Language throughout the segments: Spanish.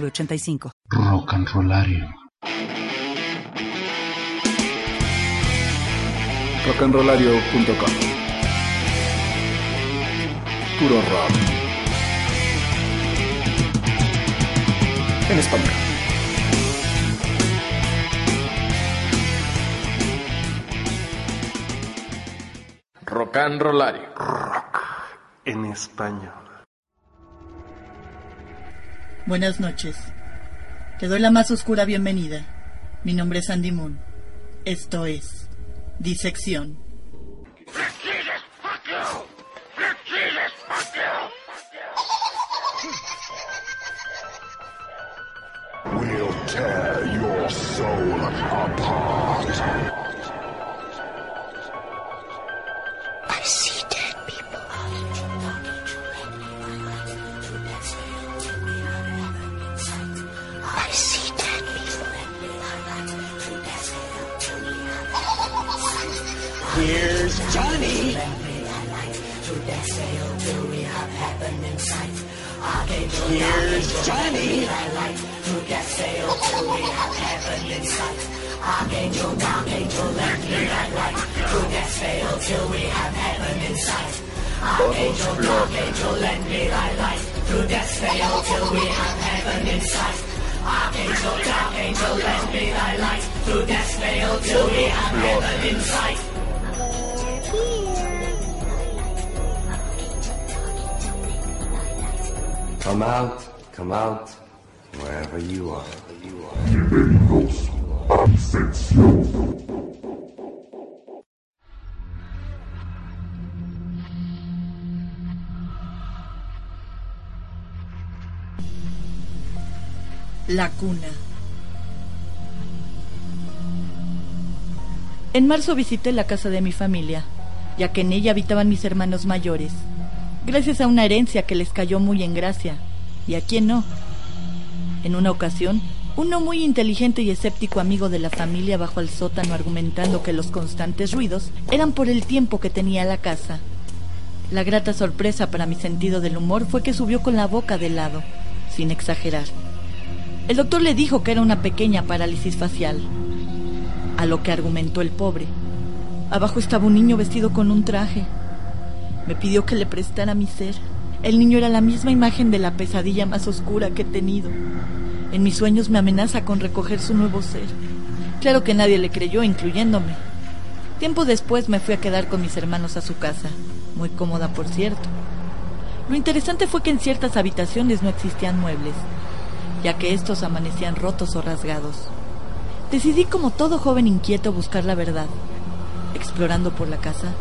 906985. Rock and Rollario. rockandrollario.com Puro rock. En español. Rock and Rollario. En español. Buenas noches. Te doy la más oscura bienvenida. Mi nombre es Andy Moon. Esto es Disección. We'll tear your soul apart. Here's Johnny. Archangel, dark angel, lend me that light. Through death's veil, till we have heaven in sight? Archangel, angel, lend me thy light. Through death's veil till we have heaven in sight. Archangel, dark angel, lend me thy light. Through death's veil till we have heaven in sight. Come out, come out, wherever you are. Bienvenidos a. La cuna. En marzo visité la casa de mi familia, ya que en ella habitaban mis hermanos mayores, gracias a una herencia que les cayó muy en gracia, y a quién no. En una ocasión, uno muy inteligente y escéptico amigo de la familia bajó al sótano argumentando que los constantes ruidos eran por el tiempo que tenía la casa. La grata sorpresa para mi sentido del humor fue que subió con la boca de lado, sin exagerar. El doctor le dijo que era una pequeña parálisis facial, a lo que argumentó el pobre. Abajo estaba un niño vestido con un traje. Me pidió que le prestara mi ser. El niño era la misma imagen de la pesadilla más oscura que he tenido. En mis sueños me amenaza con recoger su nuevo ser. Claro que nadie le creyó, incluyéndome. Tiempo después me fui a quedar con mis hermanos a su casa, muy cómoda por cierto. Lo interesante fue que en ciertas habitaciones no existían muebles, ya que estos amanecían rotos o rasgados. Decidí como todo joven inquieto buscar la verdad. Explorando por la casa,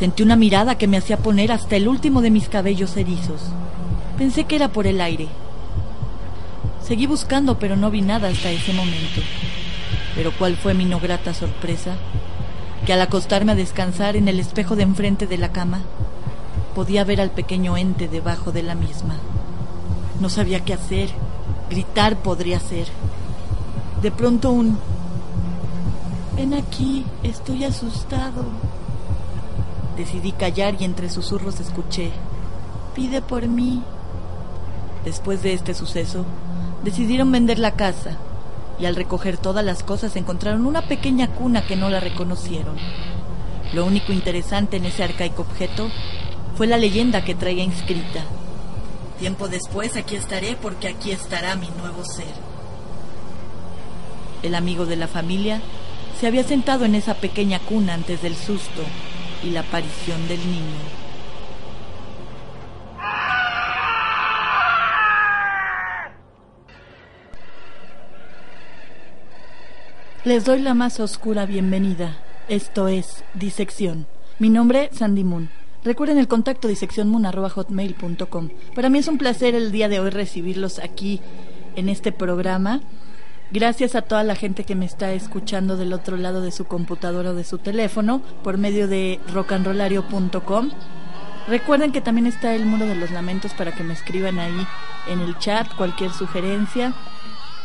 sentí una mirada que me hacía poner hasta el último de mis cabellos erizos. Pensé que era por el aire. Seguí buscando, pero no vi nada hasta ese momento. Pero cuál fue mi no grata sorpresa, que al acostarme a descansar en el espejo de enfrente de la cama, podía ver al pequeño ente debajo de la misma. No sabía qué hacer, gritar podría ser. De pronto un... Ven aquí, estoy asustado. Decidí callar y entre susurros escuché, pide por mí. Después de este suceso, decidieron vender la casa y al recoger todas las cosas encontraron una pequeña cuna que no la reconocieron. Lo único interesante en ese arcaico objeto fue la leyenda que traía inscrita. Tiempo después aquí estaré porque aquí estará mi nuevo ser. El amigo de la familia se había sentado en esa pequeña cuna antes del susto y la aparición del niño. Les doy la más oscura bienvenida. Esto es Disección. Mi nombre, Sandy Moon. Recuerden el contacto diseccionmoon.hotmail.com. Para mí es un placer el día de hoy recibirlos aquí en este programa. Gracias a toda la gente que me está escuchando del otro lado de su computadora o de su teléfono por medio de rockandrolario.com. Recuerden que también está el muro de los lamentos para que me escriban ahí en el chat cualquier sugerencia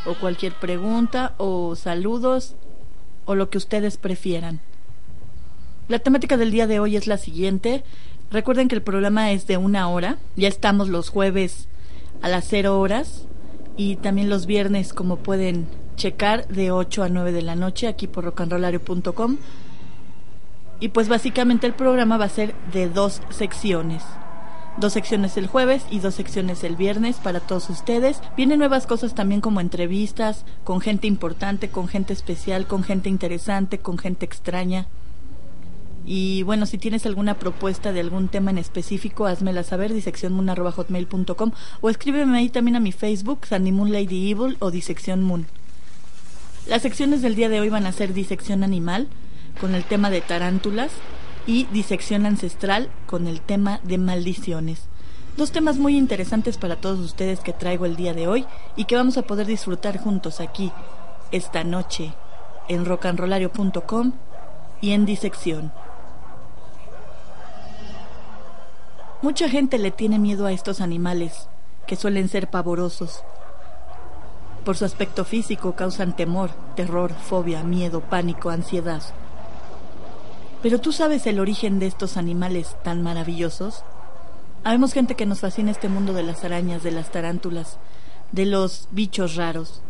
o cualquier pregunta o saludos o lo que ustedes prefieran. La temática del día de hoy es la siguiente. Recuerden que el programa es de una hora. Ya estamos los jueves a las cero horas y también los viernes, como pueden checar, de 8 a 9 de la noche aquí por rocanrolario.com. Y pues básicamente el programa va a ser de dos secciones. Dos secciones el jueves y dos secciones el viernes para todos ustedes. Vienen nuevas cosas también como entrevistas con gente importante, con gente especial, con gente interesante, con gente extraña. Y bueno, si tienes alguna propuesta de algún tema en específico, házmela saber, diseccionmoon.hotmail.com o escríbeme ahí también a mi Facebook, Sandy Moon Lady Evil o Disección Moon. Las secciones del día de hoy van a ser Disección Animal, con el tema de tarántulas, y Disección Ancestral, con el tema de maldiciones. Dos temas muy interesantes para todos ustedes que traigo el día de hoy y que vamos a poder disfrutar juntos aquí, esta noche, en rocanrolario.com y en Disección. Mucha gente le tiene miedo a estos animales, que suelen ser pavorosos. Por su aspecto físico causan temor, terror, fobia, miedo, pánico, ansiedad. Pero tú sabes el origen de estos animales tan maravillosos. Habemos gente que nos fascina este mundo de las arañas, de las tarántulas, de los bichos raros.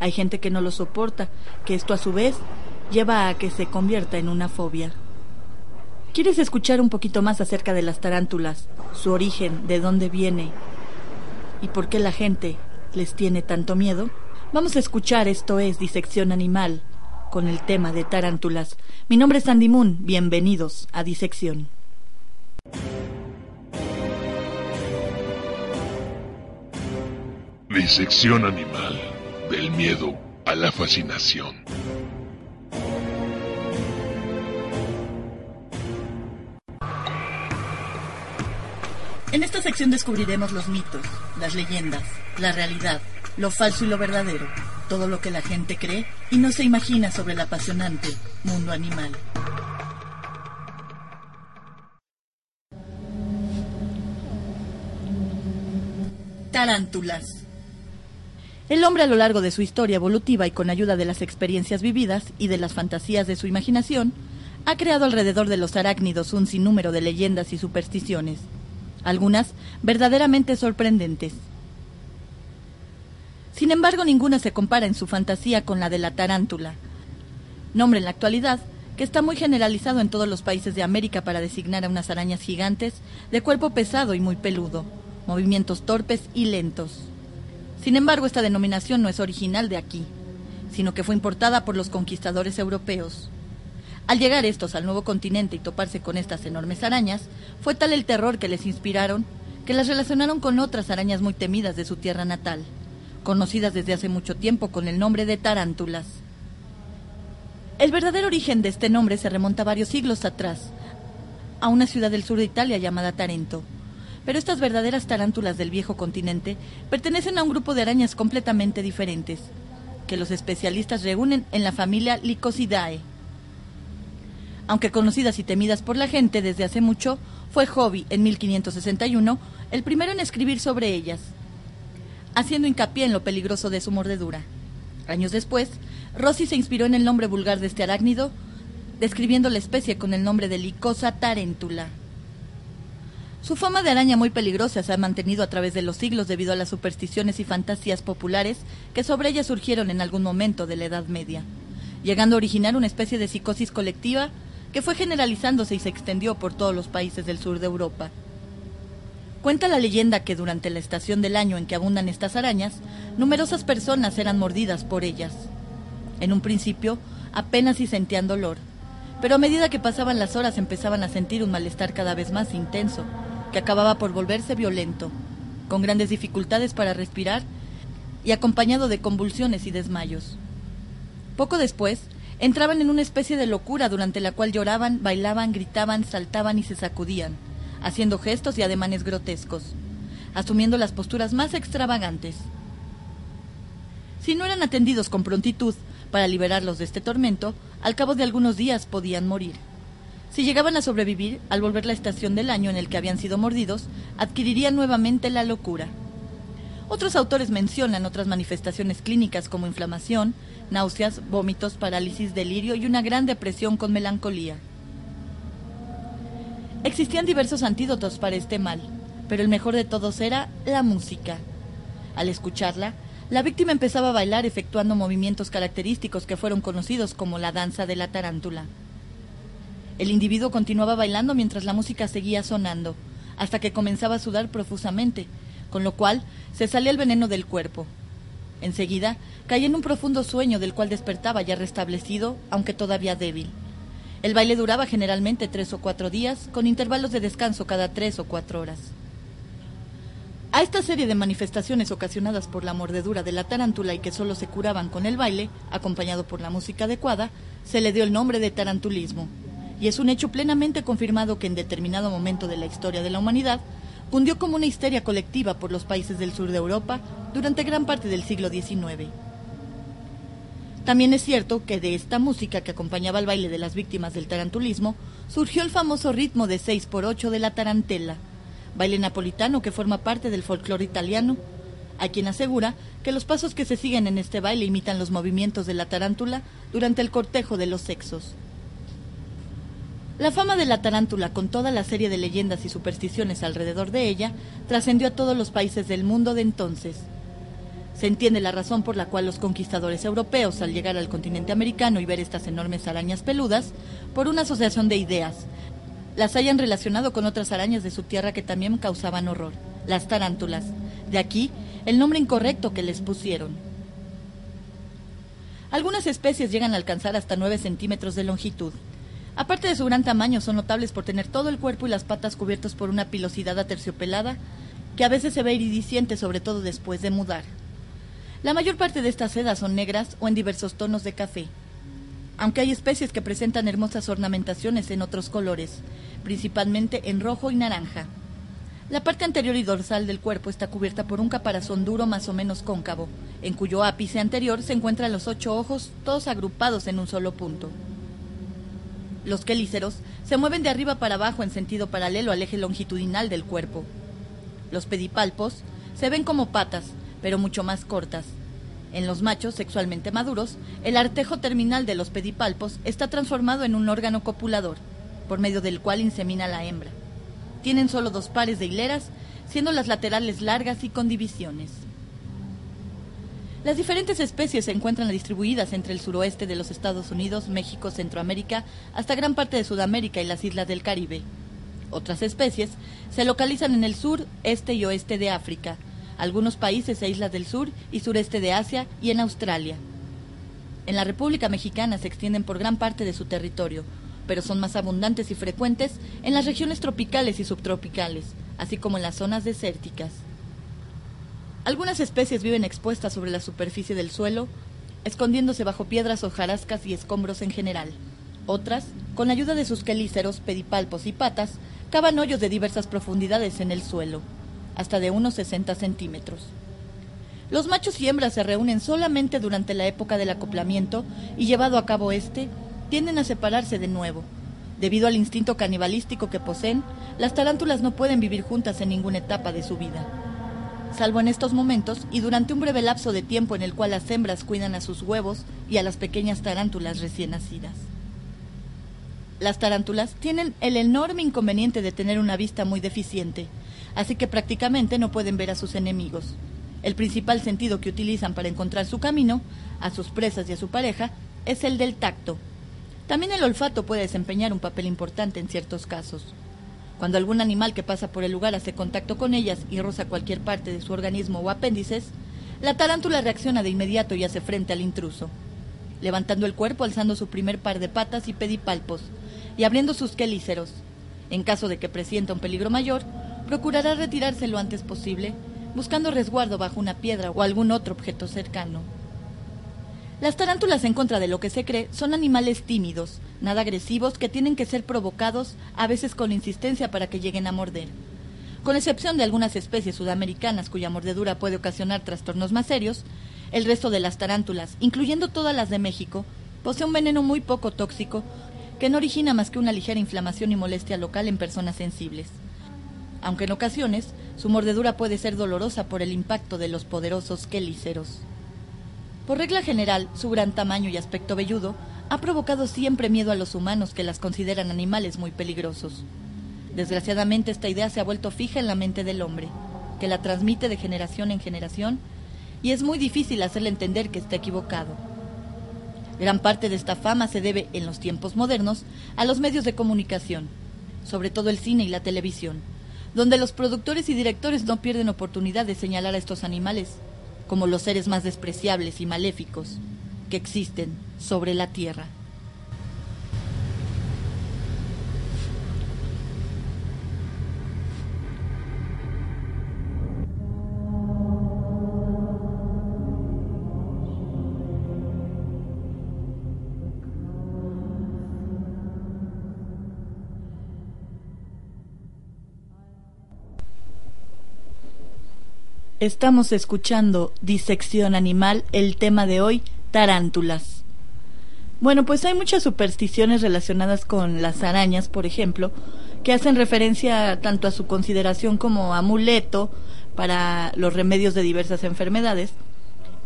Hay gente que no lo soporta, que esto a su vez lleva a que se convierta en una fobia. ¿Quieres escuchar un poquito más acerca de las tarántulas, su origen, de dónde viene y por qué la gente les tiene tanto miedo? Vamos a escuchar esto es Disección Animal con el tema de tarántulas. Mi nombre es Sandy Moon, bienvenidos a Disección. Disección animal, del miedo a la fascinación. En esta sección descubriremos los mitos, las leyendas, la realidad, lo falso y lo verdadero, todo lo que la gente cree y no se imagina sobre el apasionante mundo animal. Tarántulas. El hombre a lo largo de su historia evolutiva y con ayuda de las experiencias vividas y de las fantasías de su imaginación, ha creado alrededor de los arácnidos un sinnúmero de leyendas y supersticiones algunas verdaderamente sorprendentes. Sin embargo, ninguna se compara en su fantasía con la de la tarántula, nombre en la actualidad que está muy generalizado en todos los países de América para designar a unas arañas gigantes de cuerpo pesado y muy peludo, movimientos torpes y lentos. Sin embargo, esta denominación no es original de aquí, sino que fue importada por los conquistadores europeos. Al llegar estos al nuevo continente y toparse con estas enormes arañas, fue tal el terror que les inspiraron que las relacionaron con otras arañas muy temidas de su tierra natal, conocidas desde hace mucho tiempo con el nombre de tarántulas. El verdadero origen de este nombre se remonta varios siglos atrás, a una ciudad del sur de Italia llamada Tarento. Pero estas verdaderas tarántulas del viejo continente pertenecen a un grupo de arañas completamente diferentes, que los especialistas reúnen en la familia Lycosidae aunque conocidas y temidas por la gente desde hace mucho, fue Hobby, en 1561, el primero en escribir sobre ellas, haciendo hincapié en lo peligroso de su mordedura. Años después, Rossi se inspiró en el nombre vulgar de este arácnido, describiendo la especie con el nombre de Licosa tarentula. Su fama de araña muy peligrosa se ha mantenido a través de los siglos debido a las supersticiones y fantasías populares que sobre ella surgieron en algún momento de la Edad Media, llegando a originar una especie de psicosis colectiva que fue generalizándose y se extendió por todos los países del sur de Europa. Cuenta la leyenda que durante la estación del año en que abundan estas arañas, numerosas personas eran mordidas por ellas. En un principio, apenas si sentían dolor, pero a medida que pasaban las horas empezaban a sentir un malestar cada vez más intenso, que acababa por volverse violento, con grandes dificultades para respirar y acompañado de convulsiones y desmayos. Poco después, entraban en una especie de locura durante la cual lloraban, bailaban, gritaban, saltaban y se sacudían, haciendo gestos y ademanes grotescos, asumiendo las posturas más extravagantes. Si no eran atendidos con prontitud para liberarlos de este tormento, al cabo de algunos días podían morir. Si llegaban a sobrevivir, al volver la estación del año en el que habían sido mordidos, adquirirían nuevamente la locura. Otros autores mencionan otras manifestaciones clínicas como inflamación, náuseas, vómitos, parálisis, delirio y una gran depresión con melancolía. Existían diversos antídotos para este mal, pero el mejor de todos era la música. Al escucharla, la víctima empezaba a bailar efectuando movimientos característicos que fueron conocidos como la danza de la tarántula. El individuo continuaba bailando mientras la música seguía sonando, hasta que comenzaba a sudar profusamente, con lo cual se salía el veneno del cuerpo. Enseguida caía en un profundo sueño del cual despertaba ya restablecido, aunque todavía débil. El baile duraba generalmente tres o cuatro días, con intervalos de descanso cada tres o cuatro horas. A esta serie de manifestaciones ocasionadas por la mordedura de la tarántula y que solo se curaban con el baile, acompañado por la música adecuada, se le dio el nombre de tarantulismo. Y es un hecho plenamente confirmado que en determinado momento de la historia de la humanidad cundió como una histeria colectiva por los países del sur de Europa durante gran parte del siglo XIX. También es cierto que de esta música que acompañaba al baile de las víctimas del tarantulismo surgió el famoso ritmo de 6 por 8 de la tarantela, baile napolitano que forma parte del folclore italiano. Hay quien asegura que los pasos que se siguen en este baile imitan los movimientos de la tarántula durante el cortejo de los sexos. La fama de la tarántula, con toda la serie de leyendas y supersticiones alrededor de ella, trascendió a todos los países del mundo de entonces. Se entiende la razón por la cual los conquistadores europeos, al llegar al continente americano y ver estas enormes arañas peludas, por una asociación de ideas, las hayan relacionado con otras arañas de su tierra que también causaban horror, las tarántulas. De aquí el nombre incorrecto que les pusieron. Algunas especies llegan a alcanzar hasta 9 centímetros de longitud. Aparte de su gran tamaño, son notables por tener todo el cuerpo y las patas cubiertos por una pilosidad aterciopelada que a veces se ve iridisciente, sobre todo después de mudar. La mayor parte de estas sedas son negras o en diversos tonos de café, aunque hay especies que presentan hermosas ornamentaciones en otros colores, principalmente en rojo y naranja. La parte anterior y dorsal del cuerpo está cubierta por un caparazón duro más o menos cóncavo, en cuyo ápice anterior se encuentran los ocho ojos, todos agrupados en un solo punto. Los quelíceros se mueven de arriba para abajo en sentido paralelo al eje longitudinal del cuerpo. Los pedipalpos se ven como patas, pero mucho más cortas. En los machos sexualmente maduros, el artejo terminal de los pedipalpos está transformado en un órgano copulador, por medio del cual insemina la hembra. Tienen solo dos pares de hileras, siendo las laterales largas y con divisiones. Las diferentes especies se encuentran distribuidas entre el suroeste de los Estados Unidos, México, Centroamérica, hasta gran parte de Sudamérica y las islas del Caribe. Otras especies se localizan en el sur, este y oeste de África, algunos países e islas del sur y sureste de Asia y en Australia. En la República Mexicana se extienden por gran parte de su territorio, pero son más abundantes y frecuentes en las regiones tropicales y subtropicales, así como en las zonas desérticas. Algunas especies viven expuestas sobre la superficie del suelo, escondiéndose bajo piedras, hojarascas y escombros en general. Otras, con ayuda de sus quelíceros, pedipalpos y patas, cavan hoyos de diversas profundidades en el suelo hasta de unos 60 centímetros. Los machos y hembras se reúnen solamente durante la época del acoplamiento y llevado a cabo este, tienden a separarse de nuevo. Debido al instinto canibalístico que poseen, las tarántulas no pueden vivir juntas en ninguna etapa de su vida. Salvo en estos momentos y durante un breve lapso de tiempo en el cual las hembras cuidan a sus huevos y a las pequeñas tarántulas recién nacidas. Las tarántulas tienen el enorme inconveniente de tener una vista muy deficiente, así que prácticamente no pueden ver a sus enemigos. El principal sentido que utilizan para encontrar su camino, a sus presas y a su pareja, es el del tacto. También el olfato puede desempeñar un papel importante en ciertos casos. Cuando algún animal que pasa por el lugar hace contacto con ellas y roza cualquier parte de su organismo o apéndices, la tarántula reacciona de inmediato y hace frente al intruso, levantando el cuerpo, alzando su primer par de patas y pedipalpos, y abriendo sus quelíceros. En caso de que presienta un peligro mayor, procurará retirarse lo antes posible, buscando resguardo bajo una piedra o algún otro objeto cercano. Las tarántulas, en contra de lo que se cree, son animales tímidos, nada agresivos, que tienen que ser provocados, a veces con insistencia para que lleguen a morder. Con excepción de algunas especies sudamericanas cuya mordedura puede ocasionar trastornos más serios, El resto de las tarántulas, incluyendo todas las de México, posee un veneno muy poco tóxico que no origina más que una ligera inflamación y molestia local en personas sensibles. Aunque en ocasiones su mordedura puede ser dolorosa por el impacto de los poderosos quelíceros. Por regla general, su gran tamaño y aspecto velludo ha provocado siempre miedo a los humanos que las consideran animales muy peligrosos. Desgraciadamente esta idea se ha vuelto fija en la mente del hombre, que la transmite de generación en generación, y es muy difícil hacerle entender que está equivocado. Gran parte de esta fama se debe, en los tiempos modernos, a los medios de comunicación, sobre todo el cine y la televisión, donde los productores y directores no pierden oportunidad de señalar a estos animales como los seres más despreciables y maléficos que existen sobre la Tierra. Estamos escuchando Disección Animal, el tema de hoy, tarántulas. Bueno, pues hay muchas supersticiones relacionadas con las arañas, por ejemplo, que hacen referencia tanto a su consideración como amuleto para los remedios de diversas enfermedades,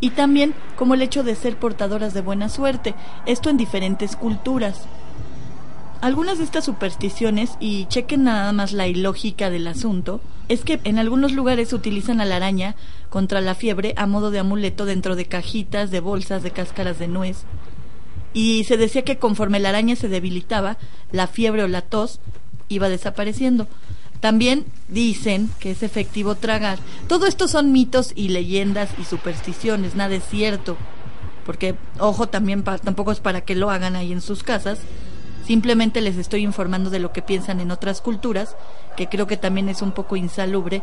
y también como el hecho de ser portadoras de buena suerte, esto en diferentes culturas. Algunas de estas supersticiones, y chequen nada más la ilógica del asunto, es que en algunos lugares utilizan a la araña contra la fiebre a modo de amuleto dentro de cajitas, de bolsas, de cáscaras de nuez. Y se decía que conforme la araña se debilitaba, la fiebre o la tos iba desapareciendo. También dicen que es efectivo tragar. Todo esto son mitos y leyendas y supersticiones, nada es cierto. Porque, ojo, también tampoco es para que lo hagan ahí en sus casas, Simplemente les estoy informando de lo que piensan en otras culturas, que creo que también es un poco insalubre,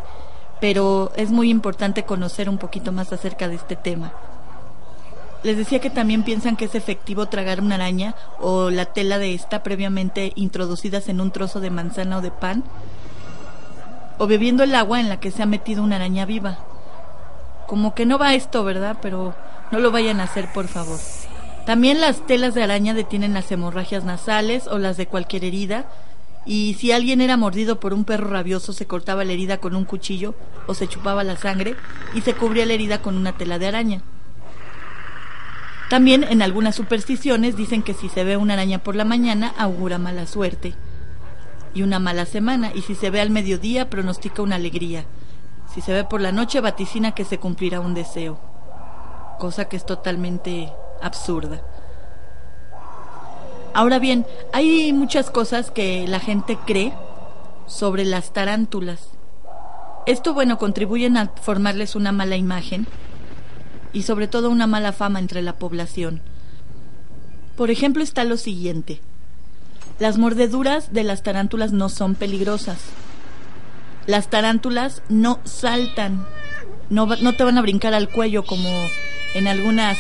pero es muy importante conocer un poquito más acerca de este tema. Les decía que también piensan que es efectivo tragar una araña o la tela de esta previamente introducidas en un trozo de manzana o de pan, o bebiendo el agua en la que se ha metido una araña viva. Como que no va esto, ¿verdad? Pero no lo vayan a hacer, por favor. También las telas de araña detienen las hemorragias nasales o las de cualquier herida. Y si alguien era mordido por un perro rabioso, se cortaba la herida con un cuchillo o se chupaba la sangre y se cubría la herida con una tela de araña. También en algunas supersticiones dicen que si se ve una araña por la mañana augura mala suerte y una mala semana, y si se ve al mediodía pronostica una alegría. Si se ve por la noche vaticina que se cumplirá un deseo, cosa que es totalmente absurda. Ahora bien, hay muchas cosas que la gente cree sobre las tarántulas. Esto, bueno, contribuyen a formarles una mala imagen y sobre todo una mala fama entre la población. Por ejemplo, está lo siguiente. Las mordeduras de las tarántulas no son peligrosas. Las tarántulas no saltan, no, no te van a brincar al cuello como en algunas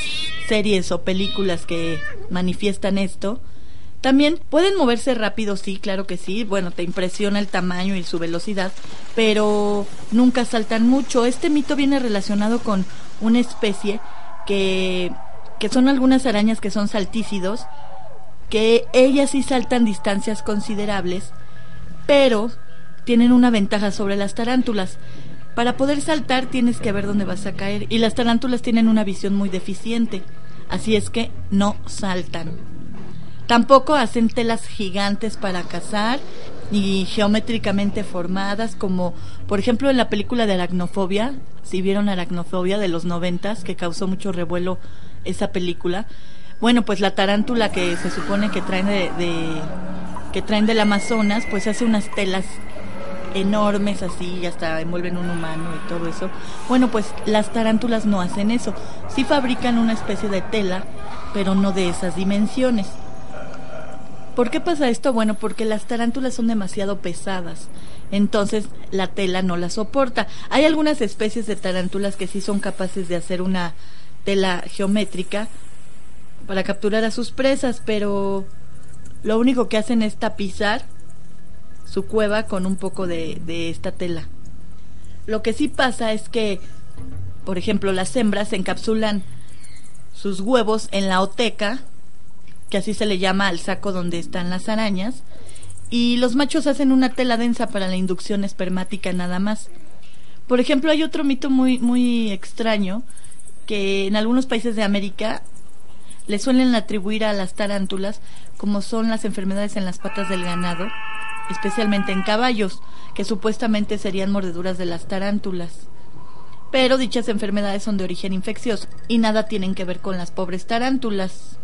series o películas que manifiestan esto. También pueden moverse rápido, sí, claro que sí. Bueno, te impresiona el tamaño y su velocidad, pero nunca saltan mucho. Este mito viene relacionado con una especie que, que son algunas arañas que son saltícidos, que ellas sí saltan distancias considerables, pero tienen una ventaja sobre las tarántulas. Para poder saltar tienes que ver dónde vas a caer y las tarántulas tienen una visión muy deficiente, así es que no saltan. Tampoco hacen telas gigantes para cazar ni geométricamente formadas como por ejemplo en la película de aracnofobia, si vieron aracnofobia de los noventas que causó mucho revuelo esa película. Bueno, pues la tarántula que se supone que traen de, de que traen del Amazonas, pues hace unas telas enormes así y hasta envuelven un humano y todo eso. Bueno, pues las tarántulas no hacen eso. Sí fabrican una especie de tela, pero no de esas dimensiones. ¿Por qué pasa esto? Bueno, porque las tarántulas son demasiado pesadas. Entonces la tela no la soporta. Hay algunas especies de tarántulas que sí son capaces de hacer una tela geométrica para capturar a sus presas, pero lo único que hacen es tapizar su cueva con un poco de, esta tela. Lo que sí pasa es que, por ejemplo, las hembras encapsulan sus huevos en la oteca, que así se le llama al saco donde están las arañas, y los machos hacen una tela densa para la inducción espermática nada más. Por ejemplo, hay otro mito muy muy extraño que en algunos países de América le suelen atribuir a las tarántulas como son las enfermedades en las patas del ganado, especialmente en caballos, que supuestamente serían mordeduras de las tarántulas. Pero dichas enfermedades son de origen infeccioso y nada tienen que ver con las pobres tarántulas.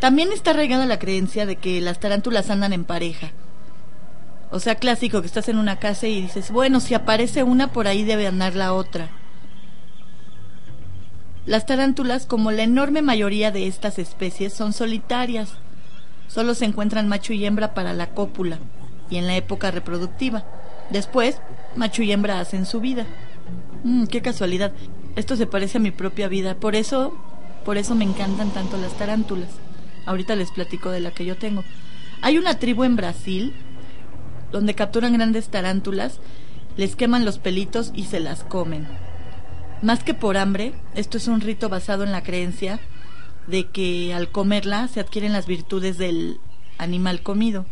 También está arraigada la creencia de que las tarántulas andan en pareja. O sea, clásico que estás en una casa y dices, bueno, si aparece una, por ahí debe andar la otra. Las tarántulas, como la enorme mayoría de estas especies, son solitarias. Solo se encuentran macho y hembra para la cópula y en la época reproductiva. Después, macho y hembra hacen su vida. Mm, qué casualidad. Esto se parece a mi propia vida. Por eso, por eso me encantan tanto las tarántulas. Ahorita les platico de la que yo tengo. Hay una tribu en Brasil donde capturan grandes tarántulas, les queman los pelitos y se las comen. Más que por hambre, esto es un rito basado en la creencia de que al comerla se adquieren las virtudes del animal comido.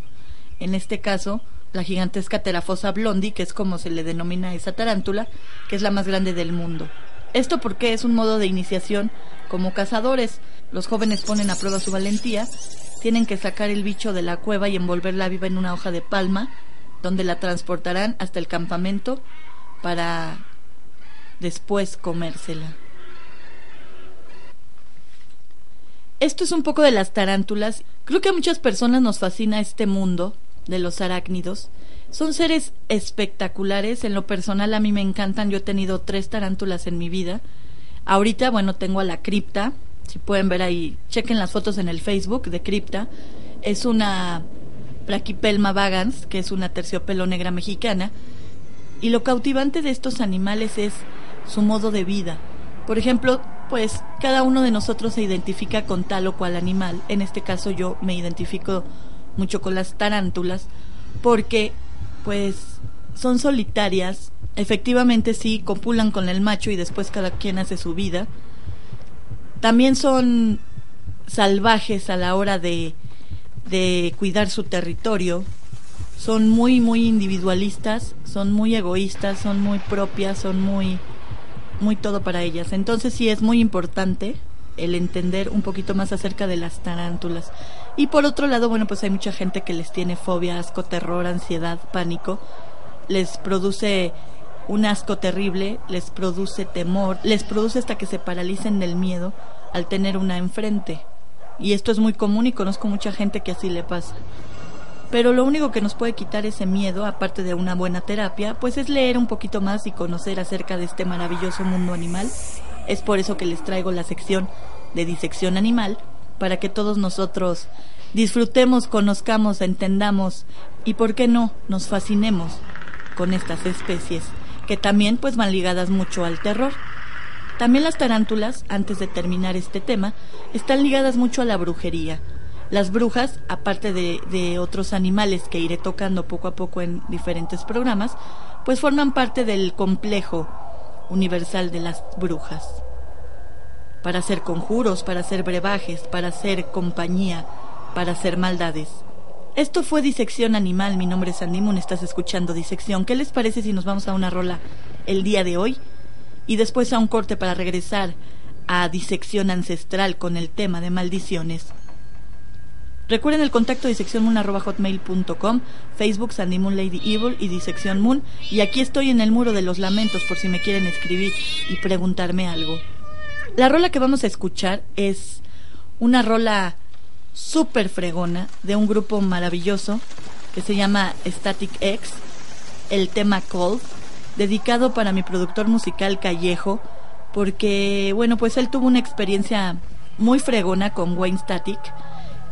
En este caso, la gigantesca terafosa blondi, que es como se le denomina a esa tarántula, que es la más grande del mundo. Esto porque es un modo de iniciación como cazadores. Los jóvenes ponen a prueba su valentía, tienen que sacar el bicho de la cueva y envolverla viva en una hoja de palma, donde la transportarán hasta el campamento para después comérsela. Esto es un poco de las tarántulas. Creo que a muchas personas nos fascina este mundo de los arácnidos. Son seres espectaculares. En lo personal a mí me encantan. Yo he tenido tres tarántulas en mi vida. Ahorita, bueno, tengo a la cripta. Si pueden ver ahí, chequen las fotos en el Facebook de cripta. Es una Brachypelma vagans, que es una terciopelo negra mexicana. Y lo cautivante de estos animales es su modo de vida. Por ejemplo, pues cada uno de nosotros se identifica con tal o cual animal. En este caso yo me identifico mucho con las tarántulas porque pues son solitarias, efectivamente sí copulan con el macho y después cada quien hace su vida. También son salvajes a la hora de, de cuidar su territorio, son muy muy individualistas, son muy egoístas, son muy propias, son muy muy todo para ellas. Entonces sí es muy importante el entender un poquito más acerca de las tarántulas. Y por otro lado, bueno, pues hay mucha gente que les tiene fobia, asco, terror, ansiedad, pánico. Les produce un asco terrible, les produce temor, les produce hasta que se paralicen del miedo al tener una enfrente. Y esto es muy común y conozco mucha gente que así le pasa. Pero lo único que nos puede quitar ese miedo, aparte de una buena terapia, pues es leer un poquito más y conocer acerca de este maravilloso mundo animal. Es por eso que les traigo la sección de disección animal, para que todos nosotros disfrutemos, conozcamos, entendamos y, por qué no, nos fascinemos con estas especies, que también pues van ligadas mucho al terror. También las tarántulas, antes de terminar este tema, están ligadas mucho a la brujería, las brujas, aparte de, otros animales que iré tocando poco a poco en diferentes programas, pues forman parte del complejo universal de las brujas. Para hacer conjuros, para hacer brebajes, para hacer compañía, para hacer maldades. Esto fue Disección Animal, mi nombre es Andy estás escuchando Disección. ¿Qué les parece si nos vamos a una rola el día de hoy? Y después a un corte para regresar a Disección Ancestral con el tema de maldiciones. Recuerden el contacto diseccionmoon.hotmail.com, Facebook Sandy Moon Lady Evil y Disección Moon. Y aquí estoy en el muro de los lamentos por si me quieren escribir y preguntarme algo. La rola que vamos a escuchar es una rola súper fregona de un grupo maravilloso que se llama Static X, el tema Cold, dedicado para mi productor musical Callejo, porque, bueno, pues él tuvo una experiencia muy fregona con Wayne Static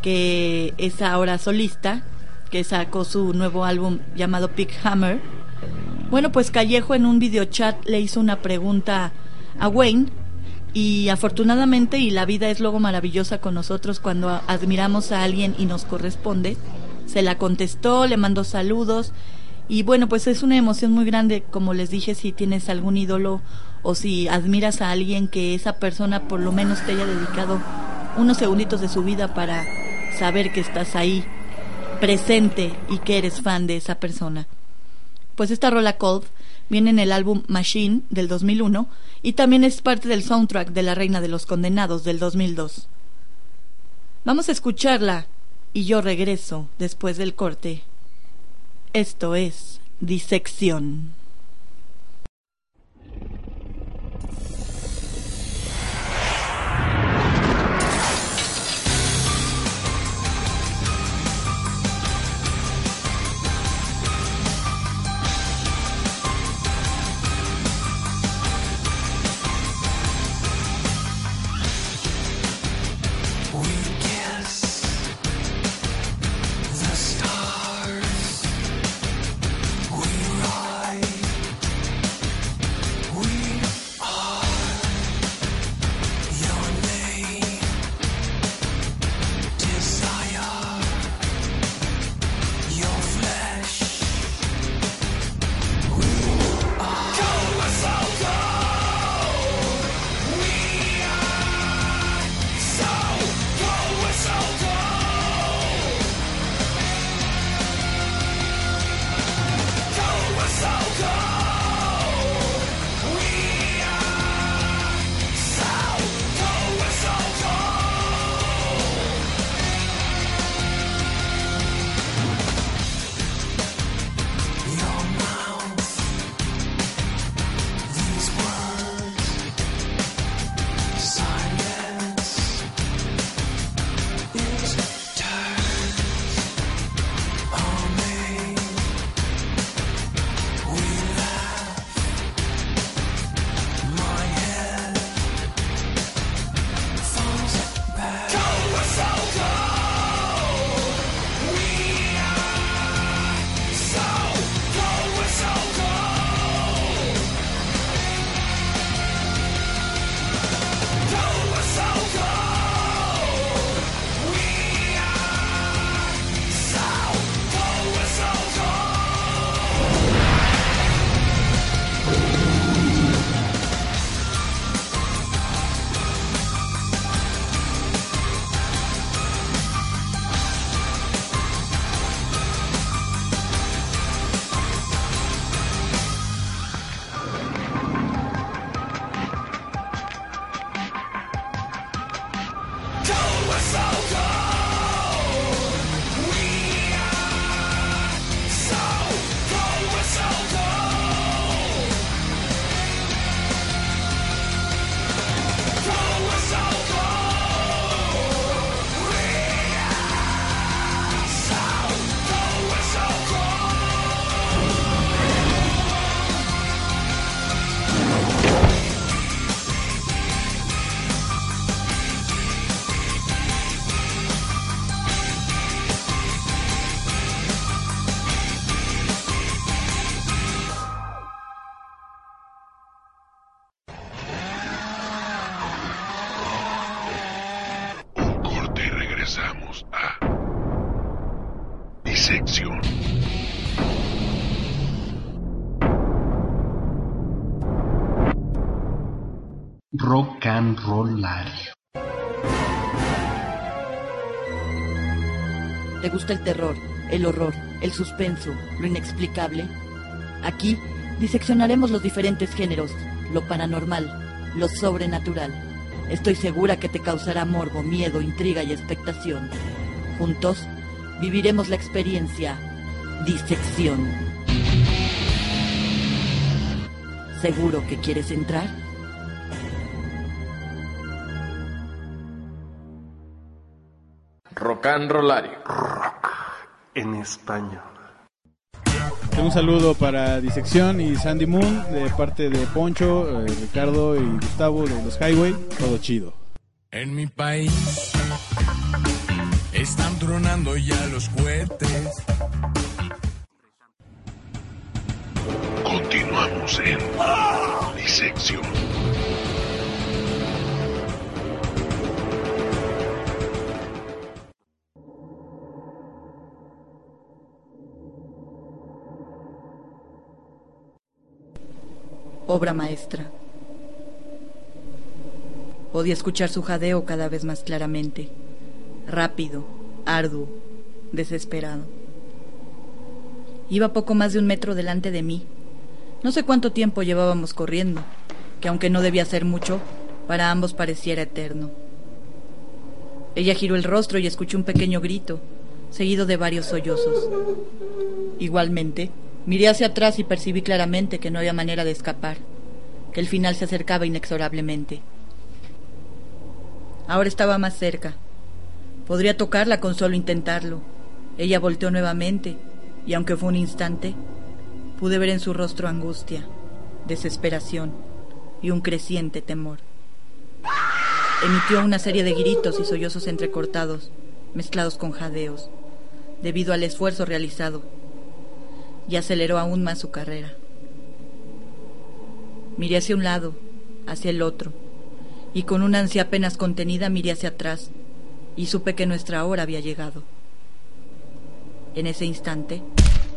que es ahora solista, que sacó su nuevo álbum llamado Pick Hammer. Bueno, pues Callejo en un videochat le hizo una pregunta a Wayne y afortunadamente, y la vida es luego maravillosa con nosotros cuando admiramos a alguien y nos corresponde, se la contestó, le mandó saludos y bueno, pues es una emoción muy grande, como les dije, si tienes algún ídolo o si admiras a alguien que esa persona por lo menos te haya dedicado unos segunditos de su vida para saber que estás ahí presente y que eres fan de esa persona. Pues esta rola Cold viene en el álbum Machine del 2001 y también es parte del soundtrack de La Reina de los Condenados del 2002. Vamos a escucharla y yo regreso después del corte. Esto es Disección. ¿Te gusta el terror, el horror, el suspenso, lo inexplicable? Aquí diseccionaremos los diferentes géneros, lo paranormal, lo sobrenatural. Estoy segura que te causará morbo, miedo, intriga y expectación. Juntos viviremos la experiencia disección. ¿Seguro que quieres entrar? Rock and Rollario. Rock en español. Un saludo para Disección y Sandy Moon de parte de Poncho, eh, Ricardo y Gustavo de los Highway. Todo chido. En mi país están tronando ya los cohetes. Continuamos en Disección. Obra maestra. Podía escuchar su jadeo cada vez más claramente, rápido, arduo, desesperado. Iba poco más de un metro delante de mí. No sé cuánto tiempo llevábamos corriendo, que aunque no debía ser mucho, para ambos pareciera eterno. Ella giró el rostro y escuché un pequeño grito, seguido de varios sollozos. Igualmente, miré hacia atrás y percibí claramente que no había manera de escapar, que el final se acercaba inexorablemente. Ahora estaba más cerca. Podría tocarla con solo intentarlo. Ella volteó nuevamente, y aunque fue un instante, pude ver en su rostro angustia, desesperación y un creciente temor. Emitió una serie de gritos y sollozos entrecortados, mezclados con jadeos, debido al esfuerzo realizado, y aceleró aún más su carrera. Miré hacia un lado, hacia el otro, y con una ansia apenas contenida miré hacia atrás, y supe que nuestra hora había llegado. En ese instante,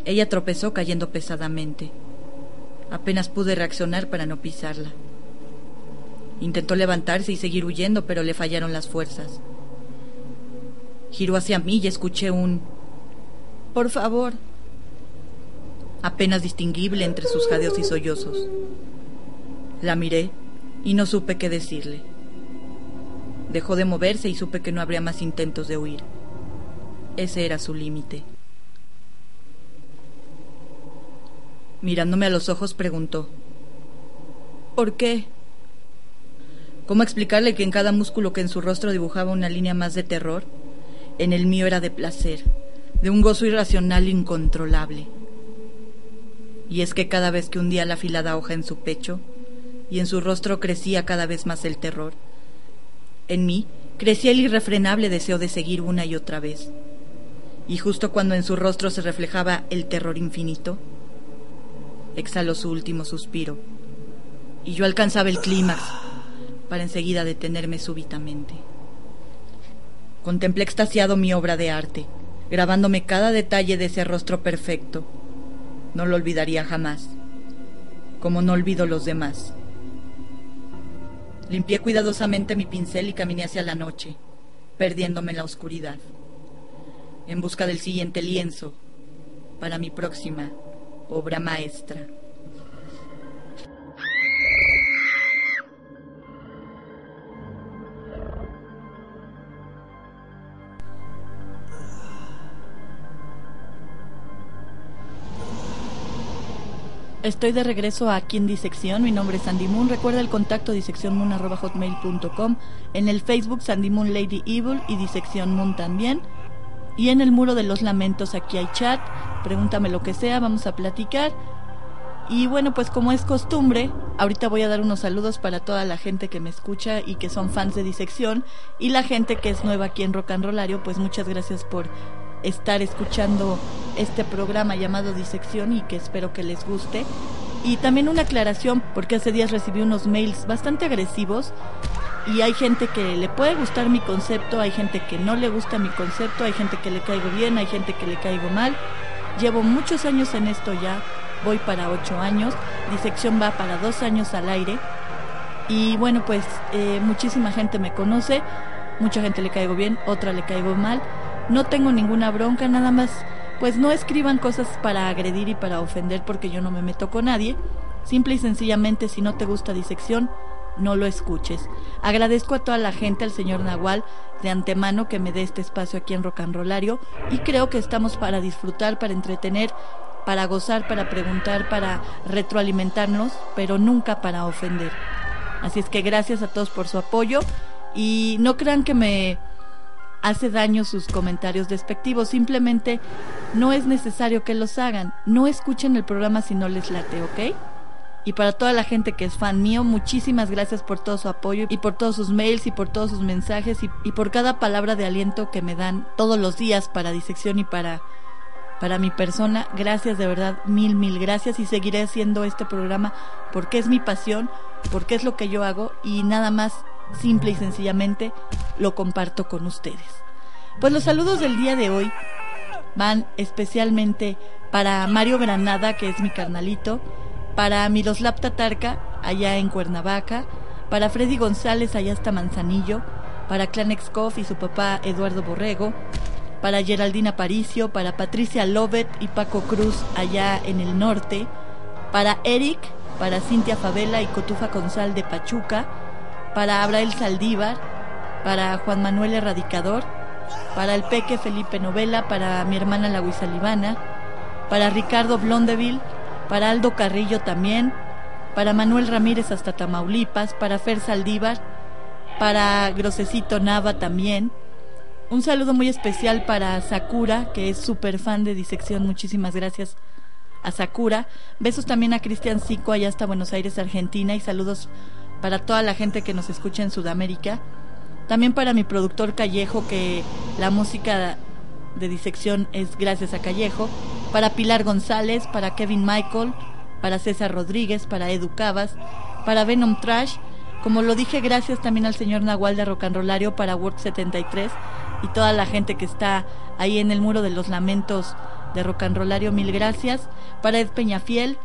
ella tropezó cayendo pesadamente. Apenas pude reaccionar para no pisarla. Intentó levantarse y seguir huyendo, pero le fallaron las fuerzas. Giró hacia mí y escuché un... Por favor. Apenas distinguible entre sus jadeos y sollozos. La miré y no supe qué decirle. Dejó de moverse y supe que no habría más intentos de huir. Ese era su límite. Mirándome a los ojos preguntó, ¿Por qué? ¿Cómo explicarle que en cada músculo que en su rostro dibujaba una línea más de terror, en el mío era de placer, de un gozo irracional incontrolable? Y es que cada vez que hundía la afilada hoja en su pecho, y en su rostro crecía cada vez más el terror, en mí crecía el irrefrenable deseo de seguir una y otra vez. Y justo cuando en su rostro se reflejaba el terror infinito, exhaló su último suspiro, y yo alcanzaba el clímax para enseguida detenerme súbitamente. Contemplé extasiado mi obra de arte, grabándome cada detalle de ese rostro perfecto. No lo olvidaría jamás, como no olvido los demás. Limpié cuidadosamente mi pincel y caminé hacia la noche, perdiéndome en la oscuridad, en busca del siguiente lienzo para mi próxima obra maestra. Estoy de regreso aquí en Disección. Mi nombre es Sandy Moon. Recuerda el contacto diseccionmoon.hotmail.com. En el Facebook Sandy Moon Lady Evil y Disección Moon también. Y en el muro de los lamentos aquí hay chat. Pregúntame lo que sea, vamos a platicar. Y bueno, pues como es costumbre, ahorita voy a dar unos saludos para toda la gente que me escucha y que son fans de Disección. Y la gente que es nueva aquí en Rock and Rollario, pues muchas gracias por estar escuchando este programa llamado Disección y que espero que les guste. Y también una aclaración, porque hace días recibí unos mails bastante agresivos y hay gente que le puede gustar mi concepto, hay gente que no le gusta mi concepto, hay gente que le caigo bien, hay gente que le caigo mal. Llevo muchos años en esto ya, voy para ocho años, Disección va para dos años al aire. Y bueno, pues eh, muchísima gente me conoce, mucha gente le caigo bien, otra le caigo mal no tengo ninguna bronca, nada más, pues no escriban cosas para agredir y para ofender porque yo no me meto con nadie. Simple y sencillamente, si no te gusta disección, no lo escuches. Agradezco a toda la gente, al señor Nahual, de antemano que me dé este espacio aquí en Rollario y creo que estamos para disfrutar, para entretener, para gozar, para preguntar, para retroalimentarnos, pero nunca para ofender. Así es que gracias a todos por su apoyo y no crean que me hace daño sus comentarios despectivos. Simplemente no es necesario que los hagan. No escuchen el programa si no les late, ¿ok? Y para toda la gente que es fan mío, muchísimas gracias por todo su apoyo y por todos sus mails y por todos sus mensajes y, por cada palabra de aliento que me dan todos los días para disección y para, para mi persona. Gracias de verdad, mil, mil gracias y seguiré haciendo este programa porque es mi pasión, porque es lo que yo hago y nada más simple y sencillamente lo comparto con ustedes. Pues los saludos del día de hoy van especialmente para Mario Granada, que es mi carnalito, para Miroslav Tatarka, allá en Cuernavaca, para Freddy González allá hasta Manzanillo, para Clan Excoff y su papá Eduardo Borrego, para Geraldina Paricio, para Patricia Lovett y Paco Cruz allá en el norte, para Eric, para Cintia Favela y Cotufa Consal de Pachuca, para Abrael Saldívar, para Juan Manuel Erradicador, para el Peque Felipe Novela, para mi hermana la Huizalibana, para Ricardo Blondeville, para Aldo Carrillo también, para Manuel Ramírez hasta Tamaulipas, para Fer Saldívar, para Grosecito Nava también. Un saludo muy especial para Sakura, que es súper fan de Disección. Muchísimas gracias a Sakura. Besos también a Cristian Zico allá hasta Buenos Aires, Argentina. Y saludos para toda la gente que nos escucha en Sudamérica. También para mi productor Callejo, que la música de disección es gracias a Callejo. Para Pilar González, para Kevin Michael, para César Rodríguez, para Edu Cavas, para Venom Trash. Como lo dije, gracias también al señor Nahual de Rocanrolario para Word 73 y toda la gente que está ahí en el muro de los lamentos de Rocanrolario, mil gracias. Para Ed Peñafiel,